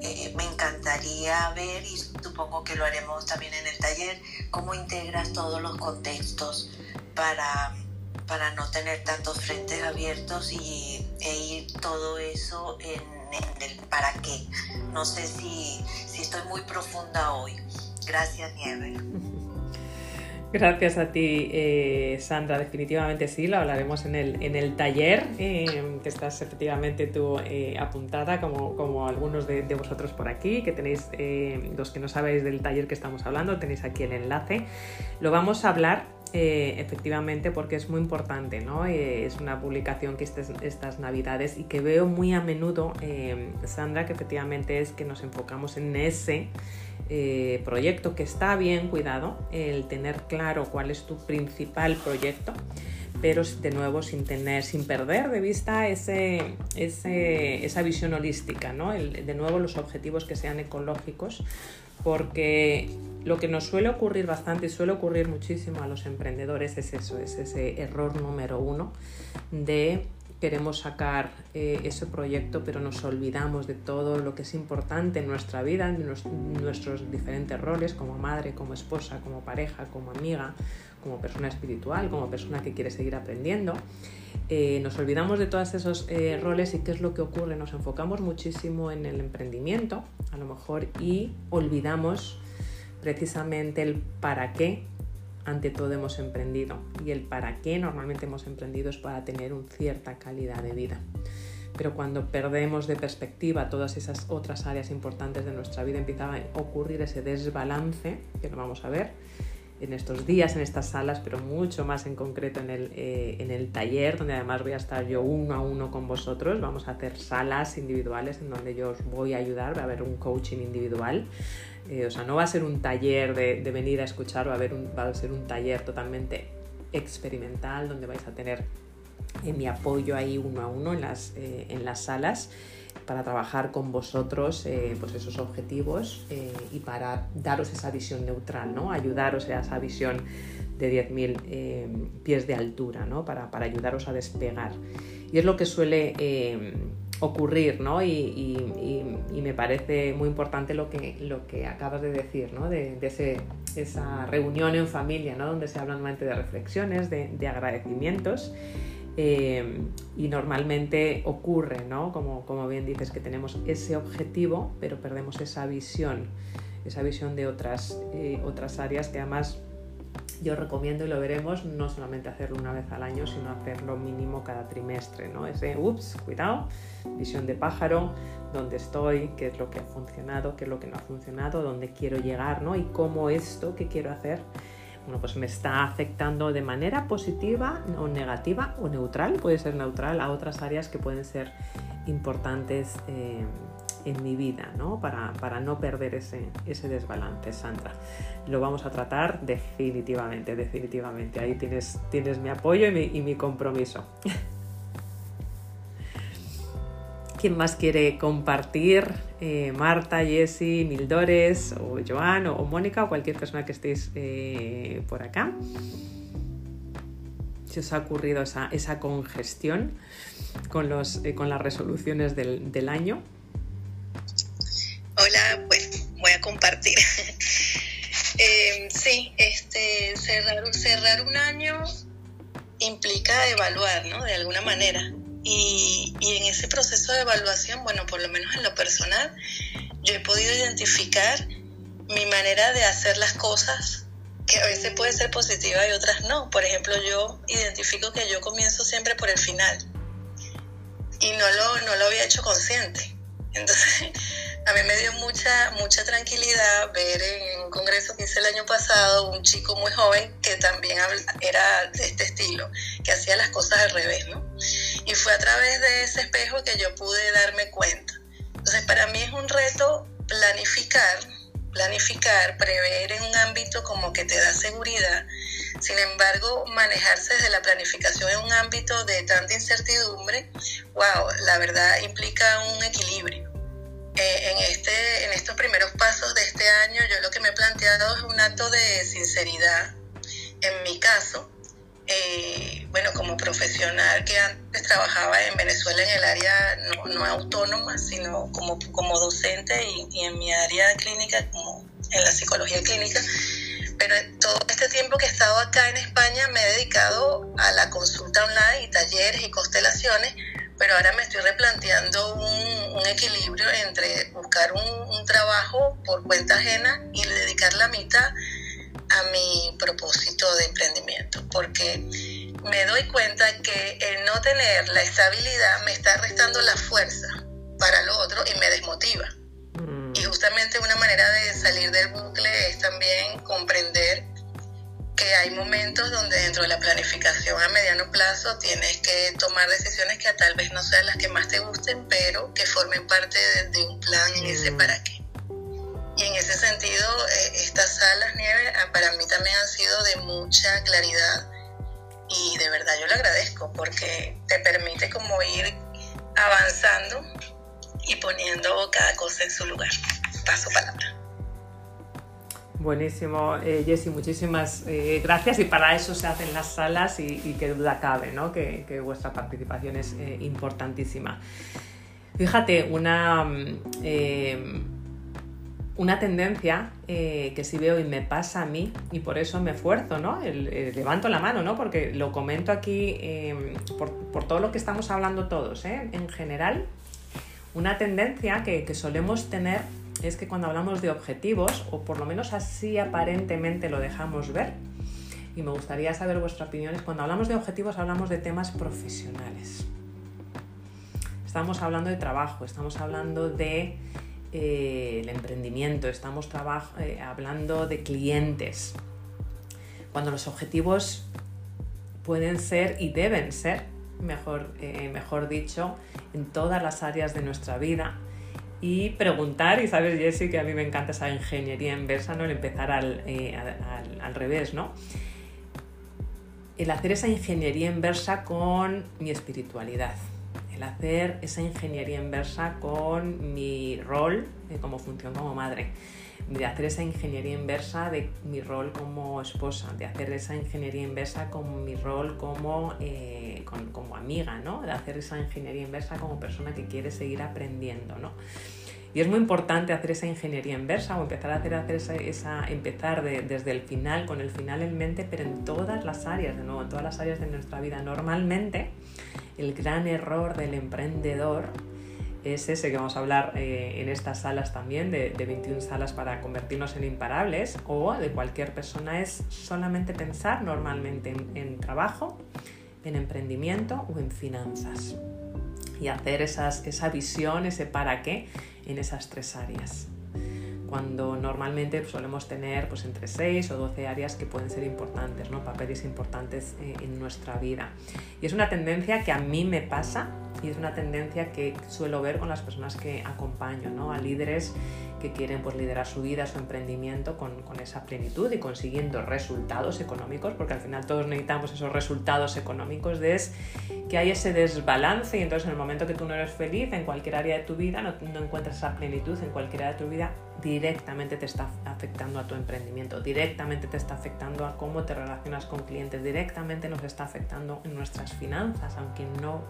Eh, me encantaría ver, y supongo que lo haremos también en el taller, cómo integras todos los contextos para, para no tener tantos frentes abiertos y, e ir todo eso en, el para qué. No sé si, si estoy muy profunda hoy. Gracias, Nieve. Gracias a ti, eh, Sandra. Definitivamente sí, lo hablaremos en el, en el taller, eh, que estás efectivamente tú eh, apuntada, como, como algunos de, vosotros por aquí, que tenéis, los que no sabéis del taller que estamos hablando, tenéis aquí el enlace. Lo vamos a hablar efectivamente porque es muy importante, ¿no? es una publicación que estas, estas navidades y que veo muy a menudo, Sandra, que efectivamente es que nos enfocamos en ese eh, proyecto que está bien cuidado, el tener claro cuál es tu principal proyecto, pero de nuevo sin tener, sin perder de vista ese, esa visión holística, ¿no? de nuevo los objetivos que sean ecológicos, porque lo que nos suele ocurrir bastante y suele ocurrir muchísimo a los emprendedores es eso, es ese error número uno de queremos sacar eh, ese proyecto, pero nos olvidamos de todo lo que es importante en nuestra vida, en nuestros diferentes roles como madre, como esposa, como pareja, como amiga, como persona espiritual, como persona que quiere seguir aprendiendo. Eh, nos olvidamos de todos esos eh, roles y qué es lo que ocurre. Nos enfocamos muchísimo en el emprendimiento, a lo mejor, y olvidamos precisamente el para qué ante todo hemos emprendido y el para qué normalmente hemos emprendido es para tener una cierta calidad de vida. Pero cuando perdemos de perspectiva todas esas otras áreas importantes de nuestra vida empieza a ocurrir ese desbalance, que lo vamos a ver en estos días, en estas salas, pero mucho más en concreto en el, eh, en el taller, donde además voy a estar yo uno a uno con vosotros. Vamos a hacer salas individuales en donde yo os voy a ayudar, va a haber un coaching individual eh, o sea, no va a ser un taller de, venir a escuchar, va a, haber va a ser un taller totalmente experimental donde vais a tener eh, mi apoyo ahí uno a uno en las, eh, en las salas para trabajar con vosotros pues esos objetivos y para daros esa visión neutral, ¿no? ayudaros a esa visión de 10.000 pies de altura, ¿no? para, para, ayudaros a despegar. Y es lo que suele ocurrir, ¿no? Y, me parece muy importante lo que, lo que acabas de decir, ¿no? De, ese, esa reunión en familia, ¿no? Donde se habla normalmente de reflexiones, de, agradecimientos. Eh, y normalmente ocurre, ¿no? Como, como bien dices, que tenemos ese objetivo, pero perdemos esa visión, esa visión de otras, eh, otras áreas que además yo recomiendo y lo veremos no solamente hacerlo una vez al año, sino hacerlo mínimo cada trimestre, ¿no? Ese, ups, cuidado, visión de pájaro, dónde estoy, qué es lo que ha funcionado, qué es lo que no ha funcionado, dónde quiero llegar, ¿no? Y cómo esto que quiero hacer, bueno, pues me está afectando de manera positiva o negativa o neutral, puede ser neutral a otras áreas que pueden ser importantes. Eh, en mi vida, ¿no? Para, no perder ese, ese desbalance, Sandra. Lo vamos a tratar definitivamente, definitivamente. Ahí tienes, tienes mi apoyo y mi, compromiso. ¿Quién más quiere compartir? Eh, Marta, Jessie, Mildores, o Joan, o, Mónica, o cualquier persona que estéis eh, por acá. Si os ha ocurrido esa, congestión con, los, eh, con las resoluciones del, del año, Hola, pues voy a compartir. Eh, sí, este, cerrar, cerrar un año implica evaluar, ¿no? De alguna manera. Y, y en ese proceso de evaluación, bueno, por lo menos en lo personal, yo he podido identificar mi manera de hacer las cosas, que a veces puede ser positiva y otras no. Por ejemplo, yo identifico que yo comienzo siempre por el final y no lo, no lo había hecho consciente. Entonces, a mí me dio mucha, mucha tranquilidad ver en un congreso que hice el año pasado un chico muy joven que también era de este estilo, que hacía las cosas al revés, ¿no? Y fue a través de ese espejo que yo pude darme cuenta. Entonces, para mí es un reto planificar, planificar, prever en un ámbito como que te da seguridad. Sin embargo, manejarse desde la planificación en un ámbito de tanta incertidumbre, wow, la verdad implica un equilibrio. Eh, en, este, en estos primeros pasos de este año, yo lo que me he planteado es un acto de sinceridad, en mi caso, eh, bueno, como profesional que antes trabajaba en Venezuela en el área no, no autónoma, sino como, como docente y, y, en mi área clínica, como en la psicología clínica. Pero todo este tiempo que he estado acá en España me he dedicado a la consulta online y talleres y constelaciones, pero ahora me estoy replanteando un, un equilibrio entre buscar un, un trabajo por cuenta ajena y dedicar la mitad a mi propósito de emprendimiento, porque me doy cuenta que el no tener la estabilidad me está restando la fuerza para lo otro y me desmotiva. Mm. Y justamente una manera de salir del bucle es también comprender que hay momentos donde dentro de la planificación a mediano plazo tienes que tomar decisiones que tal vez no sean las que más te gusten, pero que formen parte de, un plan y ese para qué. Y en ese sentido, eh, estas salas nieve ah, para mí también han sido de mucha claridad y de verdad yo le agradezco porque te permite como ir avanzando y poniendo cada cosa en su lugar. Paso palabra. Buenísimo, eh, Jessy, muchísimas eh, gracias y para eso se hacen las salas y, y que duda cabe, ¿no? que, vuestra participación es eh, importantísima. Fíjate, una... Mm, una tendencia eh, que sí veo y me pasa a mí y por eso me esfuerzo, ¿no? levanto la mano, ¿no? Porque lo comento aquí em, por, todo lo que estamos hablando todos, ¿eh? En general, una tendencia que, solemos tener es que cuando hablamos de objetivos, o por lo menos así aparentemente lo dejamos ver, y me gustaría saber vuestra opinión, es cuando hablamos de objetivos hablamos de temas profesionales. Estamos hablando de trabajo, estamos hablando de eh, emprendimiento, estamos eh, hablando de clientes. Cuando los objetivos pueden ser y deben ser, mejor, eh, mejor dicho, en todas las áreas de nuestra vida. Y preguntar, y sabes, Jessy, que a mí me encanta esa ingeniería inversa, ¿no? El empezar al, al, al revés, ¿no? El hacer esa ingeniería inversa con mi espiritualidad el hacer esa ingeniería inversa con mi rol como función como madre, de hacer esa ingeniería inversa de mi rol como esposa, de hacer esa ingeniería inversa con mi rol como, eh, como amiga, ¿no? de hacer esa ingeniería inversa como persona que quiere seguir aprendiendo. ¿no? Y es muy importante hacer esa ingeniería inversa o empezar a hacer, hacer esa, empezar desde el final, con el final en mente, pero en todas las áreas, de nuevo, en todas las áreas de nuestra vida. Normalmente, el gran error del emprendedor es ese que vamos a hablar eh, en estas salas también, de, 21 salas para convertirnos en imparables, o de cualquier persona, es solamente pensar normalmente en, trabajo, en emprendimiento o en finanzas. Y hacer esas, esa visión, ese para qué en esas tres áreas cuando normalmente solemos tener pues, entre 6 o 12 áreas que pueden ser importantes, ¿no? papeles importantes eh, en nuestra vida. Y es una tendencia que a mí me pasa y es una tendencia que suelo ver con las personas que acompaño, ¿no? a líderes que quieren pues, liderar su vida, su emprendimiento con, con, esa plenitud y consiguiendo resultados económicos, porque al final todos necesitamos esos resultados económicos, de es que hay ese desbalance y entonces en el momento que tú no eres feliz en cualquier área de tu vida, no, no encuentras esa plenitud en cualquier área de tu vida, directamente te está afectando a tu emprendimiento, directamente te está afectando a cómo te relacionas con clientes, directamente nos está afectando en nuestras finanzas, aunque no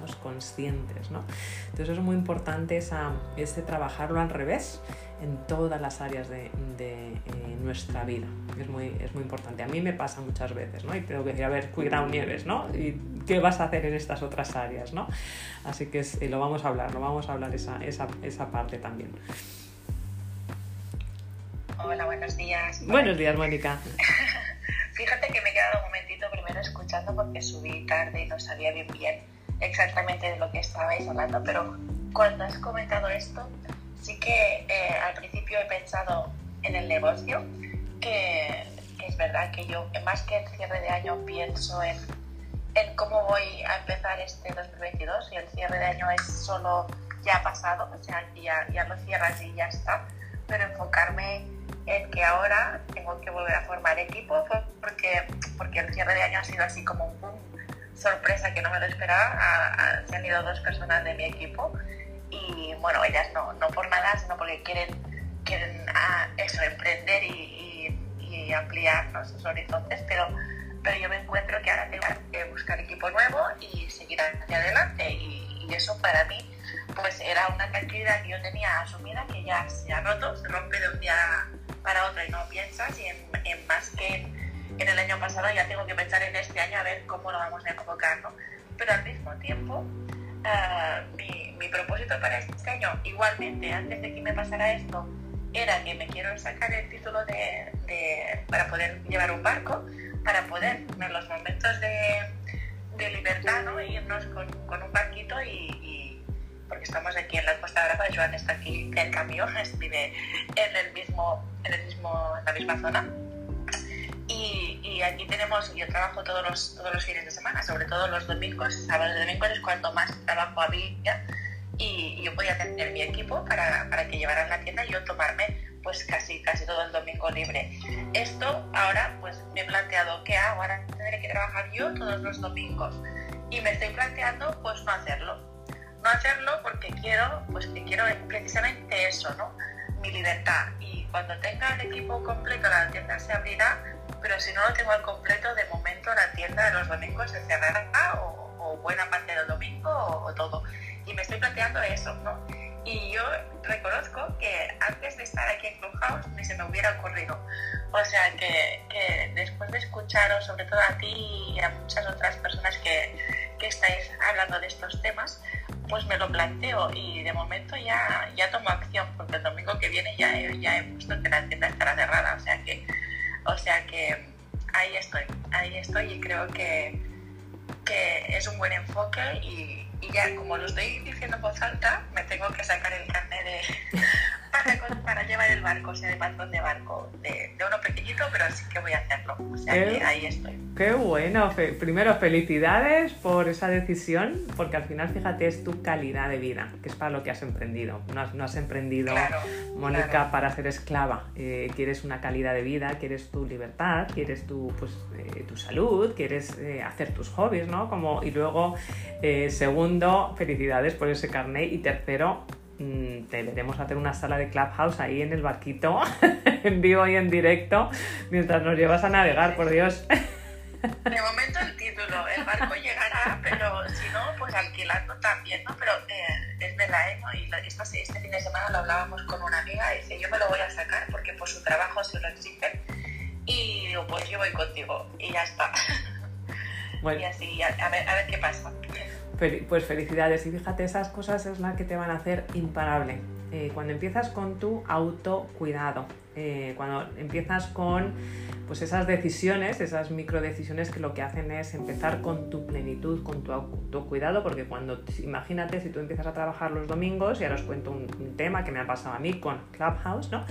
seamos conscientes. ¿no? Entonces es muy importante esa, ese trabajarlo al revés en todas las áreas de, de eh, nuestra vida. Es muy, es muy importante. A mí me pasa muchas veces, ¿no? Y tengo que decir, a ver, cuidado Nieves, ¿no? ¿Y qué vas a hacer en estas otras áreas, ¿no? Así que eh, lo vamos a hablar, lo vamos a hablar esa, esa, esa parte también. Hola, buenos días. Buenos días, Mónica. Fíjate que me he quedado un momentito primero escuchando porque subí tarde y no sabía bien bien exactamente de lo que estabais hablando, pero cuando has comentado esto, sí que eh, al principio he pensado en el negocio, que, es verdad que yo más que el cierre de año pienso en, en cómo voy a empezar este 2022 y el cierre de año es solo ya pasado, o sea, ya, ya lo cierras y ya está, pero enfocarme en que ahora tengo que volver a formar equipo porque, porque el cierre de año ha sido así como un boom sorpresa que no me lo esperaba. se han ido dos personas de mi equipo y bueno, ellas no, no por nada, sino porque quieren, quieren ah, emprender y, ampliar sus horizontes, pero pero yo me encuentro que ahora tengo que buscar equipo nuevo y seguir hacia adelante y, eso para mí pues era una cantidad que yo tenía asumida que ya se ha roto, se rompe de un día para otro y no piensas y en, en más que en, en, el año pasado ya tengo que pensar en este año a ver cómo lo vamos a enfocar, ¿no? Pero al mismo tiempo, uh, mi, propósito para este año, igualmente, antes de que me pasara esto, era que me quiero sacar el título de, para poder llevar un barco, para poder en los momentos de, libertad, ¿no? irnos con, un barquito y, porque estamos aquí en la Costa Brava, Joan está aquí en cambio, vive en el mismo, en el mismo, en la misma zona. Y, y, aquí tenemos, yo trabajo todos los, todos los fines de semana, sobre todo los domingos, sábados y domingos es cuando más trabajo había y, y yo podía tener mi equipo para, para que llevaran la tienda y yo tomarme pues casi, casi todo el domingo libre. Esto ahora pues me he planteado, ¿qué hago? Ahora tendré que trabajar yo todos los domingos y me estoy planteando pues no hacerlo no hacerlo porque quiero, pues que quiero precisamente eso, ¿no? Mi libertad. Y cuando tenga el equipo completo, la tienda se abrirá, pero si no lo tengo al completo, de momento la tienda de los domingos se cerrará o, o buena parte del domingo o, todo. Y me estoy planteando eso, ¿no? Y yo reconozco que antes de estar aquí en Clubhouse ni se me hubiera ocurrido. O sea que, después de escucharos, sobre todo a ti y a muchas otras personas que, que estáis hablando de estos temas, pues me lo planteo y de momento ya, ya tomo acción porque el domingo que viene ya he, ya he puesto que la tienda estará cerrada, o sea que, o sea que ahí estoy, ahí estoy y creo que, que es un buen enfoque y, ya como lo estoy diciendo en voz alta, me tengo que sacar el carnet de, para, para, llevar el barco, o sea, de patrón de barco, de, de, uno pequeñito, pero sí que voy a hacerlo, o sea qué, que ahí estoy. Qué bueno, Fe primero felicidades por esa decisión, porque al final, fíjate, es tu calidad de vida, que es para lo que has emprendido. No has, no has emprendido, claro, Mónica, claro. para ser esclava. Eh, quieres una calidad de vida, quieres tu libertad, quieres tu, pues, eh, tu salud, quieres eh, hacer tus hobbies, ¿no? Como, y luego, segundo, felicidades por ese carnet y tercero, te veremos hacer una sala de Clubhouse ahí en el barquito, en vivo y en directo, mientras nos llevas a navegar, por Dios. De momento el título, el barco llegará, pero si no, pues alquilando también, ¿no? Pero eh, es verdad, ¿eh? ¿no? Y esta, este fin de semana lo hablábamos con una amiga y dice, yo me lo voy a sacar porque por su trabajo se lo exigen. Y digo, pues yo voy contigo y ya está. Bueno. Y así, a, a, ver, a ver qué pasa. Pues felicidades y fíjate, esas cosas es la que te van a hacer imparable. Eh, cuando empiezas con tu autocuidado, eh, cuando empiezas con pues esas decisiones, esas micro decisiones que lo que hacen es empezar con tu plenitud, con tu autocuidado, porque cuando, imagínate, si tú empiezas a trabajar los domingos, y ahora os cuento un, tema que me ha pasado a mí con Clubhouse, ¿no?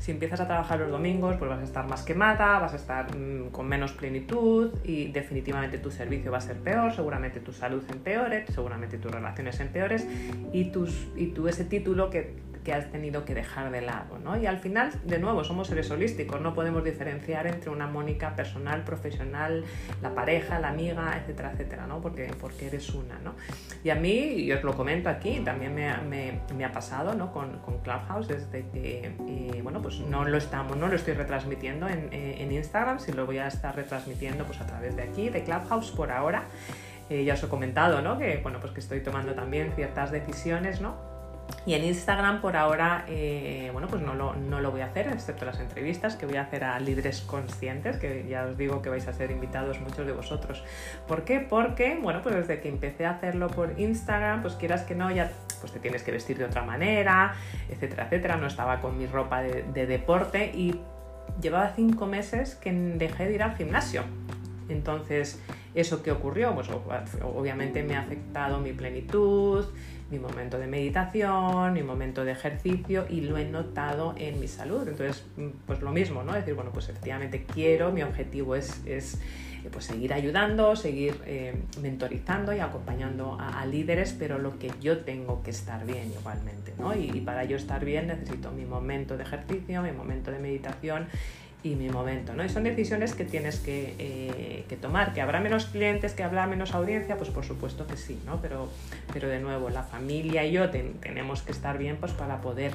Si empiezas a trabajar los domingos, pues vas a estar más quemada, vas a estar mmm, con menos plenitud y definitivamente tu servicio va a ser peor, seguramente tu salud empeore, seguramente tus relaciones empeores y, tus, y tú ese título que que has tenido que dejar de lado, ¿no? Y al final, de nuevo, somos seres holísticos, no podemos diferenciar entre una Mónica personal, profesional, la pareja, la amiga, etcétera, etcétera, ¿no? Porque, porque eres una, ¿no? Y a mí, y os lo comento aquí, también me, me, me ha pasado, ¿no? Con, con, Clubhouse, desde que, eh, bueno, pues no lo estamos, no lo estoy retransmitiendo en, en Instagram, si lo voy a estar retransmitiendo pues a través de aquí, de Clubhouse por ahora. Eh, ya os he comentado, ¿no? Que, bueno, pues que estoy tomando también ciertas decisiones, ¿no? Y en Instagram por ahora, eh, bueno, pues no lo, no lo, voy a hacer, excepto las entrevistas que voy a hacer a líderes conscientes, que ya os digo que vais a ser invitados muchos de vosotros. ¿Por qué? Porque, bueno, pues desde que empecé a hacerlo por Instagram, pues quieras que no, ya pues te tienes que vestir de otra manera, etcétera, etcétera. No estaba con mi ropa de, de deporte y llevaba cinco meses que dejé de ir al gimnasio. Entonces, ¿eso qué ocurrió? Pues obviamente me ha afectado mi plenitud, mi momento de meditación, mi momento de ejercicio y lo he notado en mi salud. Entonces, pues lo mismo, ¿no? Decir, bueno, pues efectivamente quiero, mi objetivo es, es pues seguir ayudando, seguir eh, mentorizando y acompañando a, a, líderes, pero lo que yo tengo que estar bien igualmente, ¿no? Y, y para yo estar bien necesito mi momento de ejercicio, mi momento de meditación y mi momento, ¿no? Y son decisiones que tienes que, eh, que, tomar. ¿Que habrá menos clientes, que habrá menos audiencia? Pues por supuesto que sí, ¿no? Pero, pero de nuevo, la familia y yo ten, tenemos que estar bien pues para poder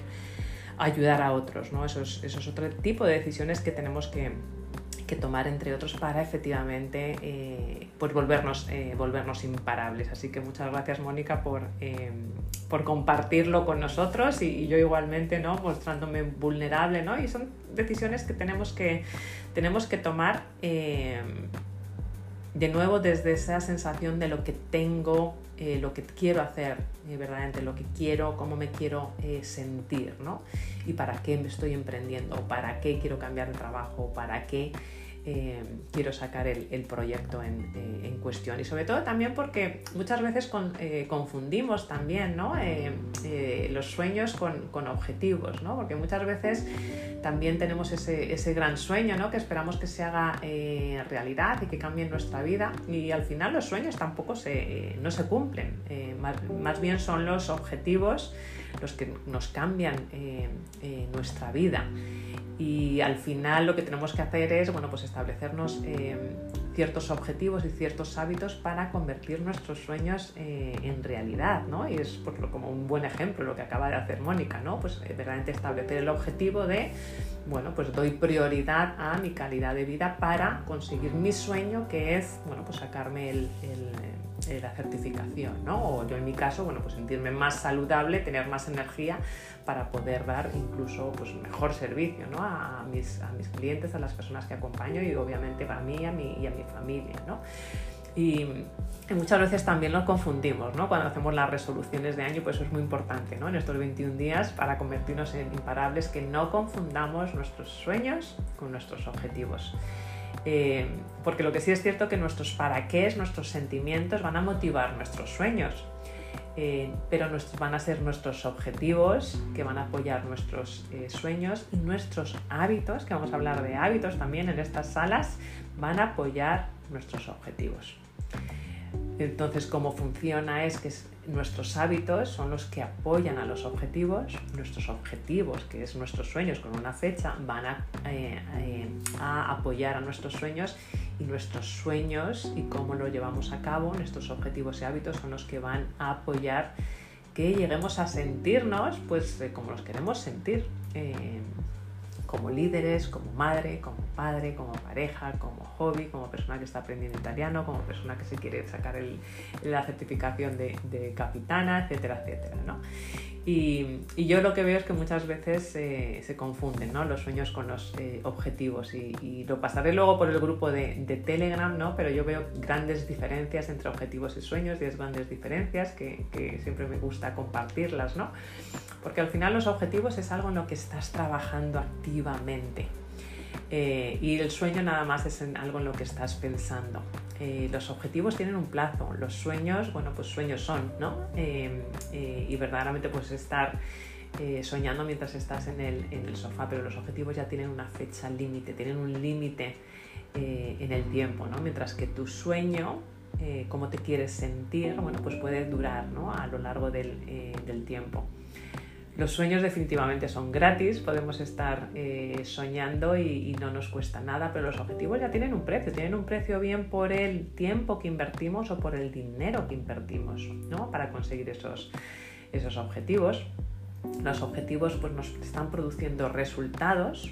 ayudar a otros, ¿no? Eso es, eso es otro tipo de decisiones que tenemos que, que tomar entre otros para efectivamente eh, pues volvernos, eh, volvernos imparables. Así que muchas gracias Mónica por, eh, por compartirlo con nosotros y, yo igualmente ¿no? mostrándome vulnerable ¿no? y son decisiones que tenemos que, tenemos que tomar de nuevo desde esa sensación de lo que tengo, lo que quiero hacer, verdaderamente lo que quiero, cómo me quiero sentir, ¿no? Y para qué me estoy emprendiendo, para qué quiero cambiar de trabajo, para qué eh, quiero sacar el, proyecto eh, en, cuestión. Y sobre todo también porque muchas veces eh, confundimos también los sueños con, objetivos, ¿no? porque muchas veces también tenemos ese, gran sueño ¿no? que esperamos que se haga realidad y que cambie nuestra vida y al final los sueños tampoco se, no se cumplen, más, más, bien son los objetivos los que nos cambian nuestra vida y al final lo que tenemos que hacer es bueno, pues establecernos eh, ciertos objetivos y ciertos hábitos para convertir nuestros sueños eh, en realidad, ¿no? Y es como un buen ejemplo lo que acaba de hacer Mónica, ¿no? Pues eh, verdaderamente establecer el objetivo de, bueno, pues doy prioridad a mi calidad de vida para conseguir mi sueño, que es, bueno, pues sacarme el eh, la certificación, ¿no? O yo en mi caso, bueno, pues sentirme más saludable, tener más energía para poder dar incluso pues, mejor servicio ¿no? a, mis, a mis clientes, a las personas que acompaño y obviamente para mí y a mi, familia, ¿no? Y, muchas veces también nos confundimos, ¿no? Cuando hacemos las resoluciones de año, pues eso es muy importante, ¿no? En estos 21 días para convertirnos en imparables, que no confundamos nuestros sueños con nuestros objetivos. Eh, porque lo que sí es cierto que nuestros para qué, nuestros sentimientos van a motivar nuestros sueños, eh, pero van a ser nuestros objetivos que van a apoyar nuestros eh, sueños y nuestros hábitos, que vamos a hablar de hábitos también en estas salas, van a apoyar nuestros objetivos. Entonces, cómo funciona es que nuestros hábitos son los que apoyan a los objetivos, nuestros objetivos, que es nuestros sueños con una fecha, van a, eh, eh, apoyar a nuestros sueños. Y nuestros sueños y cómo lo llevamos a cabo, nuestros objetivos y hábitos son los que van a apoyar que lleguemos a sentirnos pues eh, como los queremos sentir como líderes, como madre, como padre, como pareja, como hobby, como persona que está aprendiendo italiano, como persona que se quiere sacar la certificación de, capitana, etcétera, etcétera. ¿no? Y, yo lo que veo es que muchas veces eh, se confunden los sueños con los eh, objetivos y, lo pasaré luego por el grupo de, Telegram, ¿no? pero yo veo grandes diferencias entre objetivos y sueños, 10 grandes diferencias que, siempre me gusta compartirlas. ¿no? Porque al final los objetivos es algo en lo que estás trabajando activamente. Eh, y el sueño nada más es algo en lo que estás pensando. Eh, los objetivos tienen un plazo, los sueños, bueno, pues sueños son, ¿no? Eh, y verdaderamente pues estar soñando mientras estás en el, en el, sofá, pero los objetivos ya tienen una fecha límite, tienen un límite en el tiempo, ¿no? Mientras que tu sueño, cómo te quieres sentir, bueno, pues puede durar, ¿no? A lo largo del, del tiempo. Los sueños definitivamente son gratis, podemos estar eh, soñando y, no nos cuesta nada, pero los objetivos ya tienen un precio, tienen un precio bien por el tiempo que invertimos o por el dinero que invertimos ¿no? para conseguir esos, esos objetivos. Los objetivos pues, nos están produciendo resultados,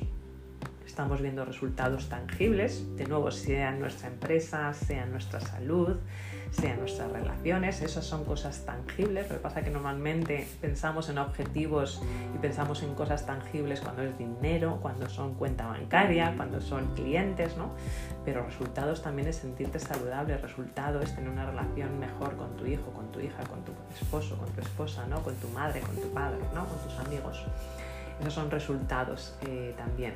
estamos viendo resultados tangibles, de nuevo, sea en nuestra empresa, sea nuestra salud, sean nuestras relaciones, esas son cosas tangibles, lo que pasa es que normalmente pensamos en objetivos y pensamos en cosas tangibles cuando es dinero, cuando son cuenta bancaria, cuando son clientes, ¿no? Pero resultados también es sentirte saludable, resultado es tener una relación mejor con tu hijo, con tu hija, con tu esposo, con tu esposa, ¿no? Con tu madre, con tu padre, ¿no? Con tus amigos. Esos son resultados eh, también.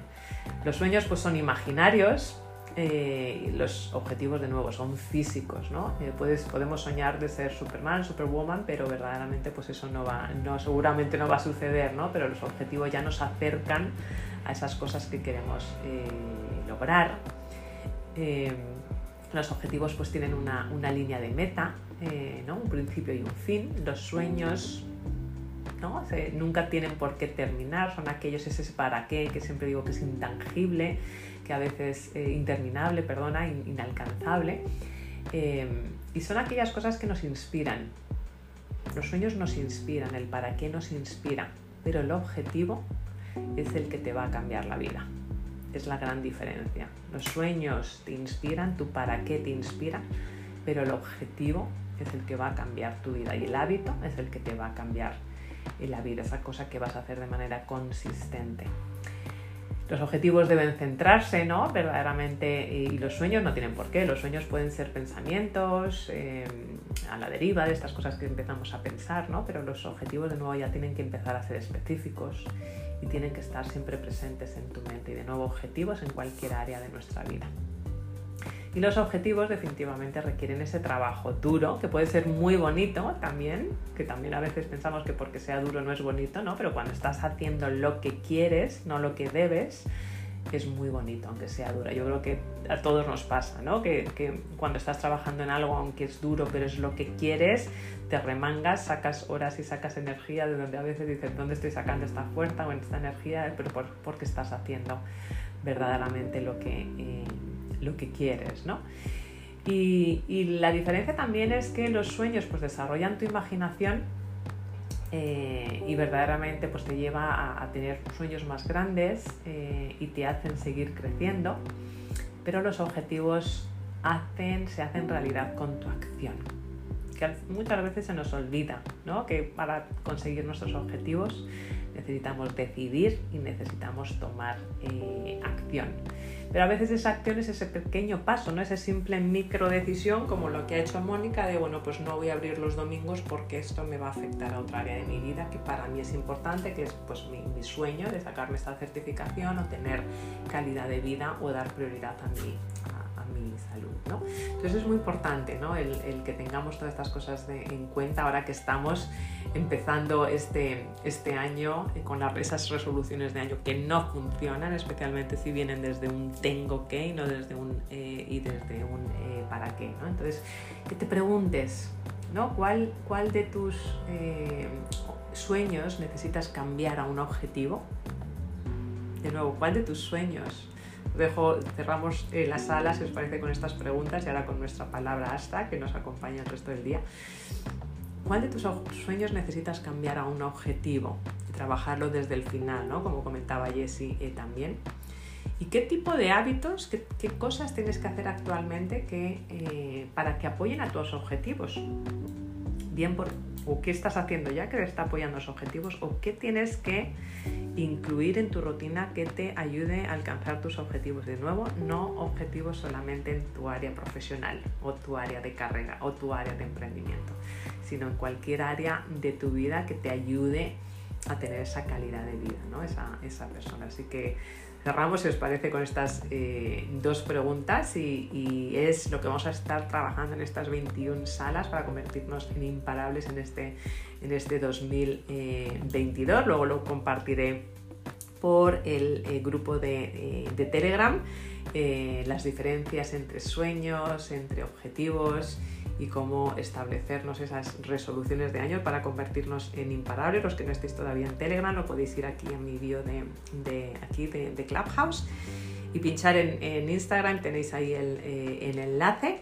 Los sueños pues son imaginarios, eh, los objetivos de nuevo son físicos, ¿no? Eh, podemos soñar de ser Superman, Superwoman, pero verdaderamente pues eso no va, no, seguramente no va a suceder, ¿no? Pero los objetivos ya nos acercan a esas cosas que queremos eh, lograr. los objetivos pues tienen una, una línea de meta, ¿no? Un principio y un fin. Los sueños ¿no? nunca tienen por qué terminar, son aquellos ese para qué, que siempre digo que es intangible, que a veces eh, interminable, perdona, inalcanzable. Eh, y son aquellas cosas que nos inspiran. Los sueños nos inspiran, el para qué nos inspira, pero el objetivo es el que te va a cambiar la vida. es la gran diferencia. Los sueños te inspiran, tu para qué te inspira, pero el objetivo es el que va a cambiar tu vida y el hábito es el que te va a cambiar la vida, esa cosa que vas a hacer de manera consistente. Los objetivos deben centrarse, ¿no? Verdaderamente, y los sueños no tienen por qué. Los sueños pueden ser pensamientos eh, a la deriva de estas cosas que empezamos a pensar, ¿no? Pero los objetivos de nuevo ya tienen que empezar a ser específicos y tienen que estar siempre presentes en tu mente. Y de nuevo, objetivos en cualquier área de nuestra vida. Y los objetivos definitivamente requieren ese trabajo duro, que puede ser muy bonito también, que también a veces pensamos que porque sea duro no es bonito, ¿no? Pero cuando estás haciendo lo que quieres, no lo que debes, es muy bonito, aunque sea duro. Yo creo que a todos nos pasa, ¿no? Que, que, cuando estás trabajando en algo, aunque es duro, pero es lo que quieres, te remangas, sacas horas y sacas energía de donde a veces dices, ¿dónde estoy sacando esta fuerza o esta energía? Pero por, porque estás haciendo verdaderamente lo que... Eh, lo que quieres, ¿no? Y, la diferencia también es que los sueños pues desarrollan tu imaginación eh, y verdaderamente pues te lleva a, tener sueños más grandes eh, y te hacen seguir creciendo, pero los objetivos hacen, se hacen realidad con tu acción, que muchas veces se nos olvida, ¿no? que para conseguir nuestros objetivos necesitamos decidir y necesitamos tomar eh, acción. Pero a veces esa acción es ese pequeño paso, ¿no? Esa simple micro decisión, como lo que ha hecho Mónica, de bueno, pues no voy a abrir los domingos porque esto me va a afectar a otra área de mi vida que para mí es importante, que es pues mi, sueño de sacarme esta certificación o tener calidad de vida o dar prioridad a mí, mi salud. ¿no? Entonces es muy importante ¿no? el, que tengamos todas estas cosas en cuenta ahora que estamos empezando este, este año con las, esas resoluciones de año que no funcionan, especialmente si vienen desde un tengo que y no desde un eh, y desde un eh, para qué. ¿no? Entonces, que te preguntes ¿no? ¿Cuál, cuál de tus eh, sueños necesitas cambiar a un objetivo. De nuevo, ¿cuál de tus sueños dejo, cerramos eh, la sala, si os parece, con estas preguntas y ahora con nuestra palabra hasta que nos acompaña el resto del día. ¿Cuál de tus sueños necesitas cambiar a un objetivo y trabajarlo desde el final, ¿no? como comentaba Jessie eh, también? ¿Y qué tipo de hábitos, qué, cosas tienes que hacer actualmente que, eh, para que apoyen a tus objetivos? Bien por, o qué estás haciendo ya que te está apoyando los objetivos o qué tienes que incluir en tu rutina que te ayude a alcanzar tus objetivos. De nuevo, no objetivos solamente en tu área profesional o tu área de carrera o tu área de emprendimiento, sino en cualquier área de tu vida que te ayude a tener esa calidad de vida, ¿no? esa, esa persona. Así que cerramos, si os parece, con estas eh, dos preguntas y, es lo que vamos a estar trabajando en estas 21 salas para convertirnos en imparables en este, en este 2022. Luego lo compartiré por el eh, grupo eh, de Telegram, las diferencias entre sueños, entre objetivos y cómo establecernos esas resoluciones de año para convertirnos en imparables. Los que no estéis todavía en Telegram, lo podéis ir aquí en mi vídeo de, aquí de, Clubhouse y pinchar en, Instagram, tenéis ahí el, eh, el enlace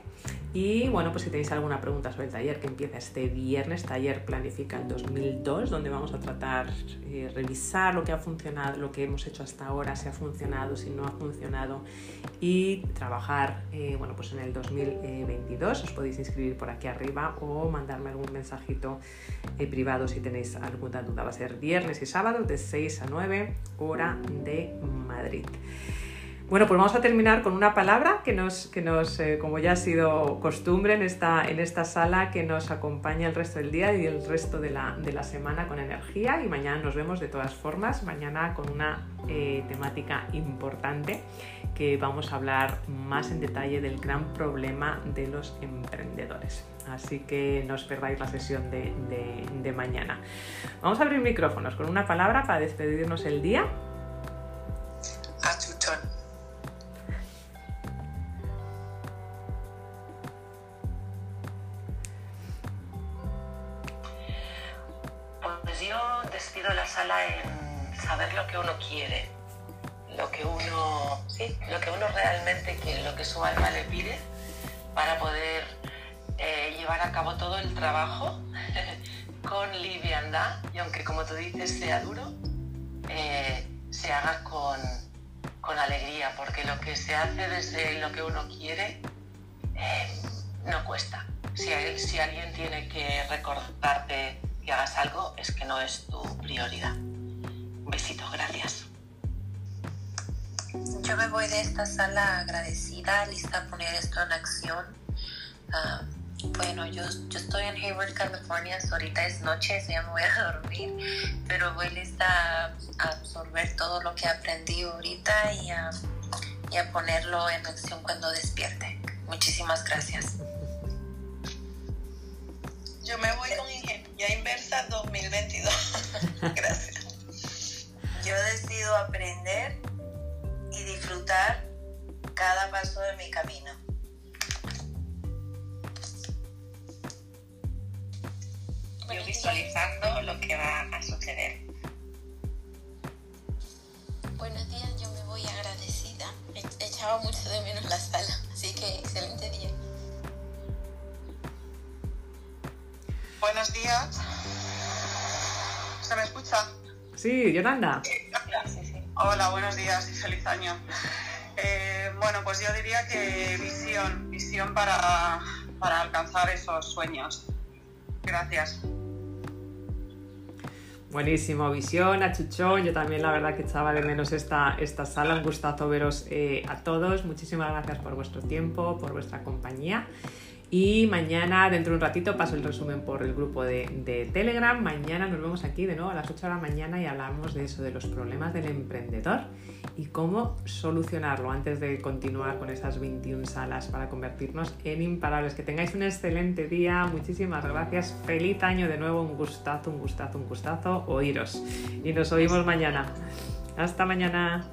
y bueno, pues si tenéis alguna pregunta sobre el taller que empieza este viernes, taller Planifica el 2002, donde vamos a tratar, eh, revisar lo que ha funcionado, lo que hemos hecho hasta ahora, si ha funcionado, si no ha funcionado y trabajar, eh, bueno, pues en el 2022. Os podéis inscribir por aquí arriba o mandarme algún mensajito eh, privado si tenéis alguna duda. Va a ser viernes y sábado de 6 a 9 hora de Madrid. Bueno, pues vamos a terminar con una palabra que nos, que nos eh, como ya ha sido costumbre en esta, en esta sala, que nos acompaña el resto del día y el resto de la, de la semana con energía. Y mañana nos vemos de todas formas, mañana con una eh, temática importante que vamos a hablar más en detalle del gran problema de los emprendedores. Así que no os perdáis la sesión de, de mañana. Vamos a abrir micrófonos con una palabra para despedirnos el día. La sala en saber lo que uno quiere, lo que uno, sí, lo que uno realmente quiere, lo que su alma le pide para poder eh, llevar a cabo todo el trabajo con liviandad y aunque como tú dices sea duro, eh, se haga con, con alegría, porque lo que se hace desde lo que uno quiere eh, no cuesta. Si, si alguien tiene que recordarte hagas algo, es que no es tu prioridad. Un besito, gracias. Yo me voy de esta sala agradecida, lista a poner esto en acción. Ah, bueno, yo, yo estoy en Hayward, California, ahorita es noche, ya me voy a dormir, pero voy lista a absorber todo lo que aprendí ahorita y a, y a ponerlo en acción cuando despierte. Muchísimas gracias. Yo me voy con ingeniería inversa 2022. gracias. Yo decido aprender y disfrutar cada paso de mi camino. Yo visualizando lo que va a suceder. Buenos días, yo me voy agradecida. Echaba mucho de menos la sala, así que excelente día. Buenos días. ¿Se me escucha? Sí, Yolanda. Sí, sí. Hola, buenos días y feliz año. Eh, bueno, pues yo diría que visión, visión para, para alcanzar esos sueños. Gracias. Buenísimo, visión, achuchón. Yo también la verdad que echaba de menos esta, esta sala. Un gustazo veros eh, a todos. Muchísimas gracias por vuestro tiempo, por vuestra compañía. Y mañana, dentro de un ratito, paso el resumen por el grupo de, Telegram. Mañana nos vemos aquí de nuevo a las 8 de la mañana y hablamos de eso, de los problemas del emprendedor y cómo solucionarlo antes de continuar con esas 21 salas para convertirnos en imparables. Que tengáis un excelente día. Muchísimas gracias. Feliz año de nuevo. Un gustazo, un gustazo, un gustazo oíros. Y nos oímos mañana. Hasta mañana.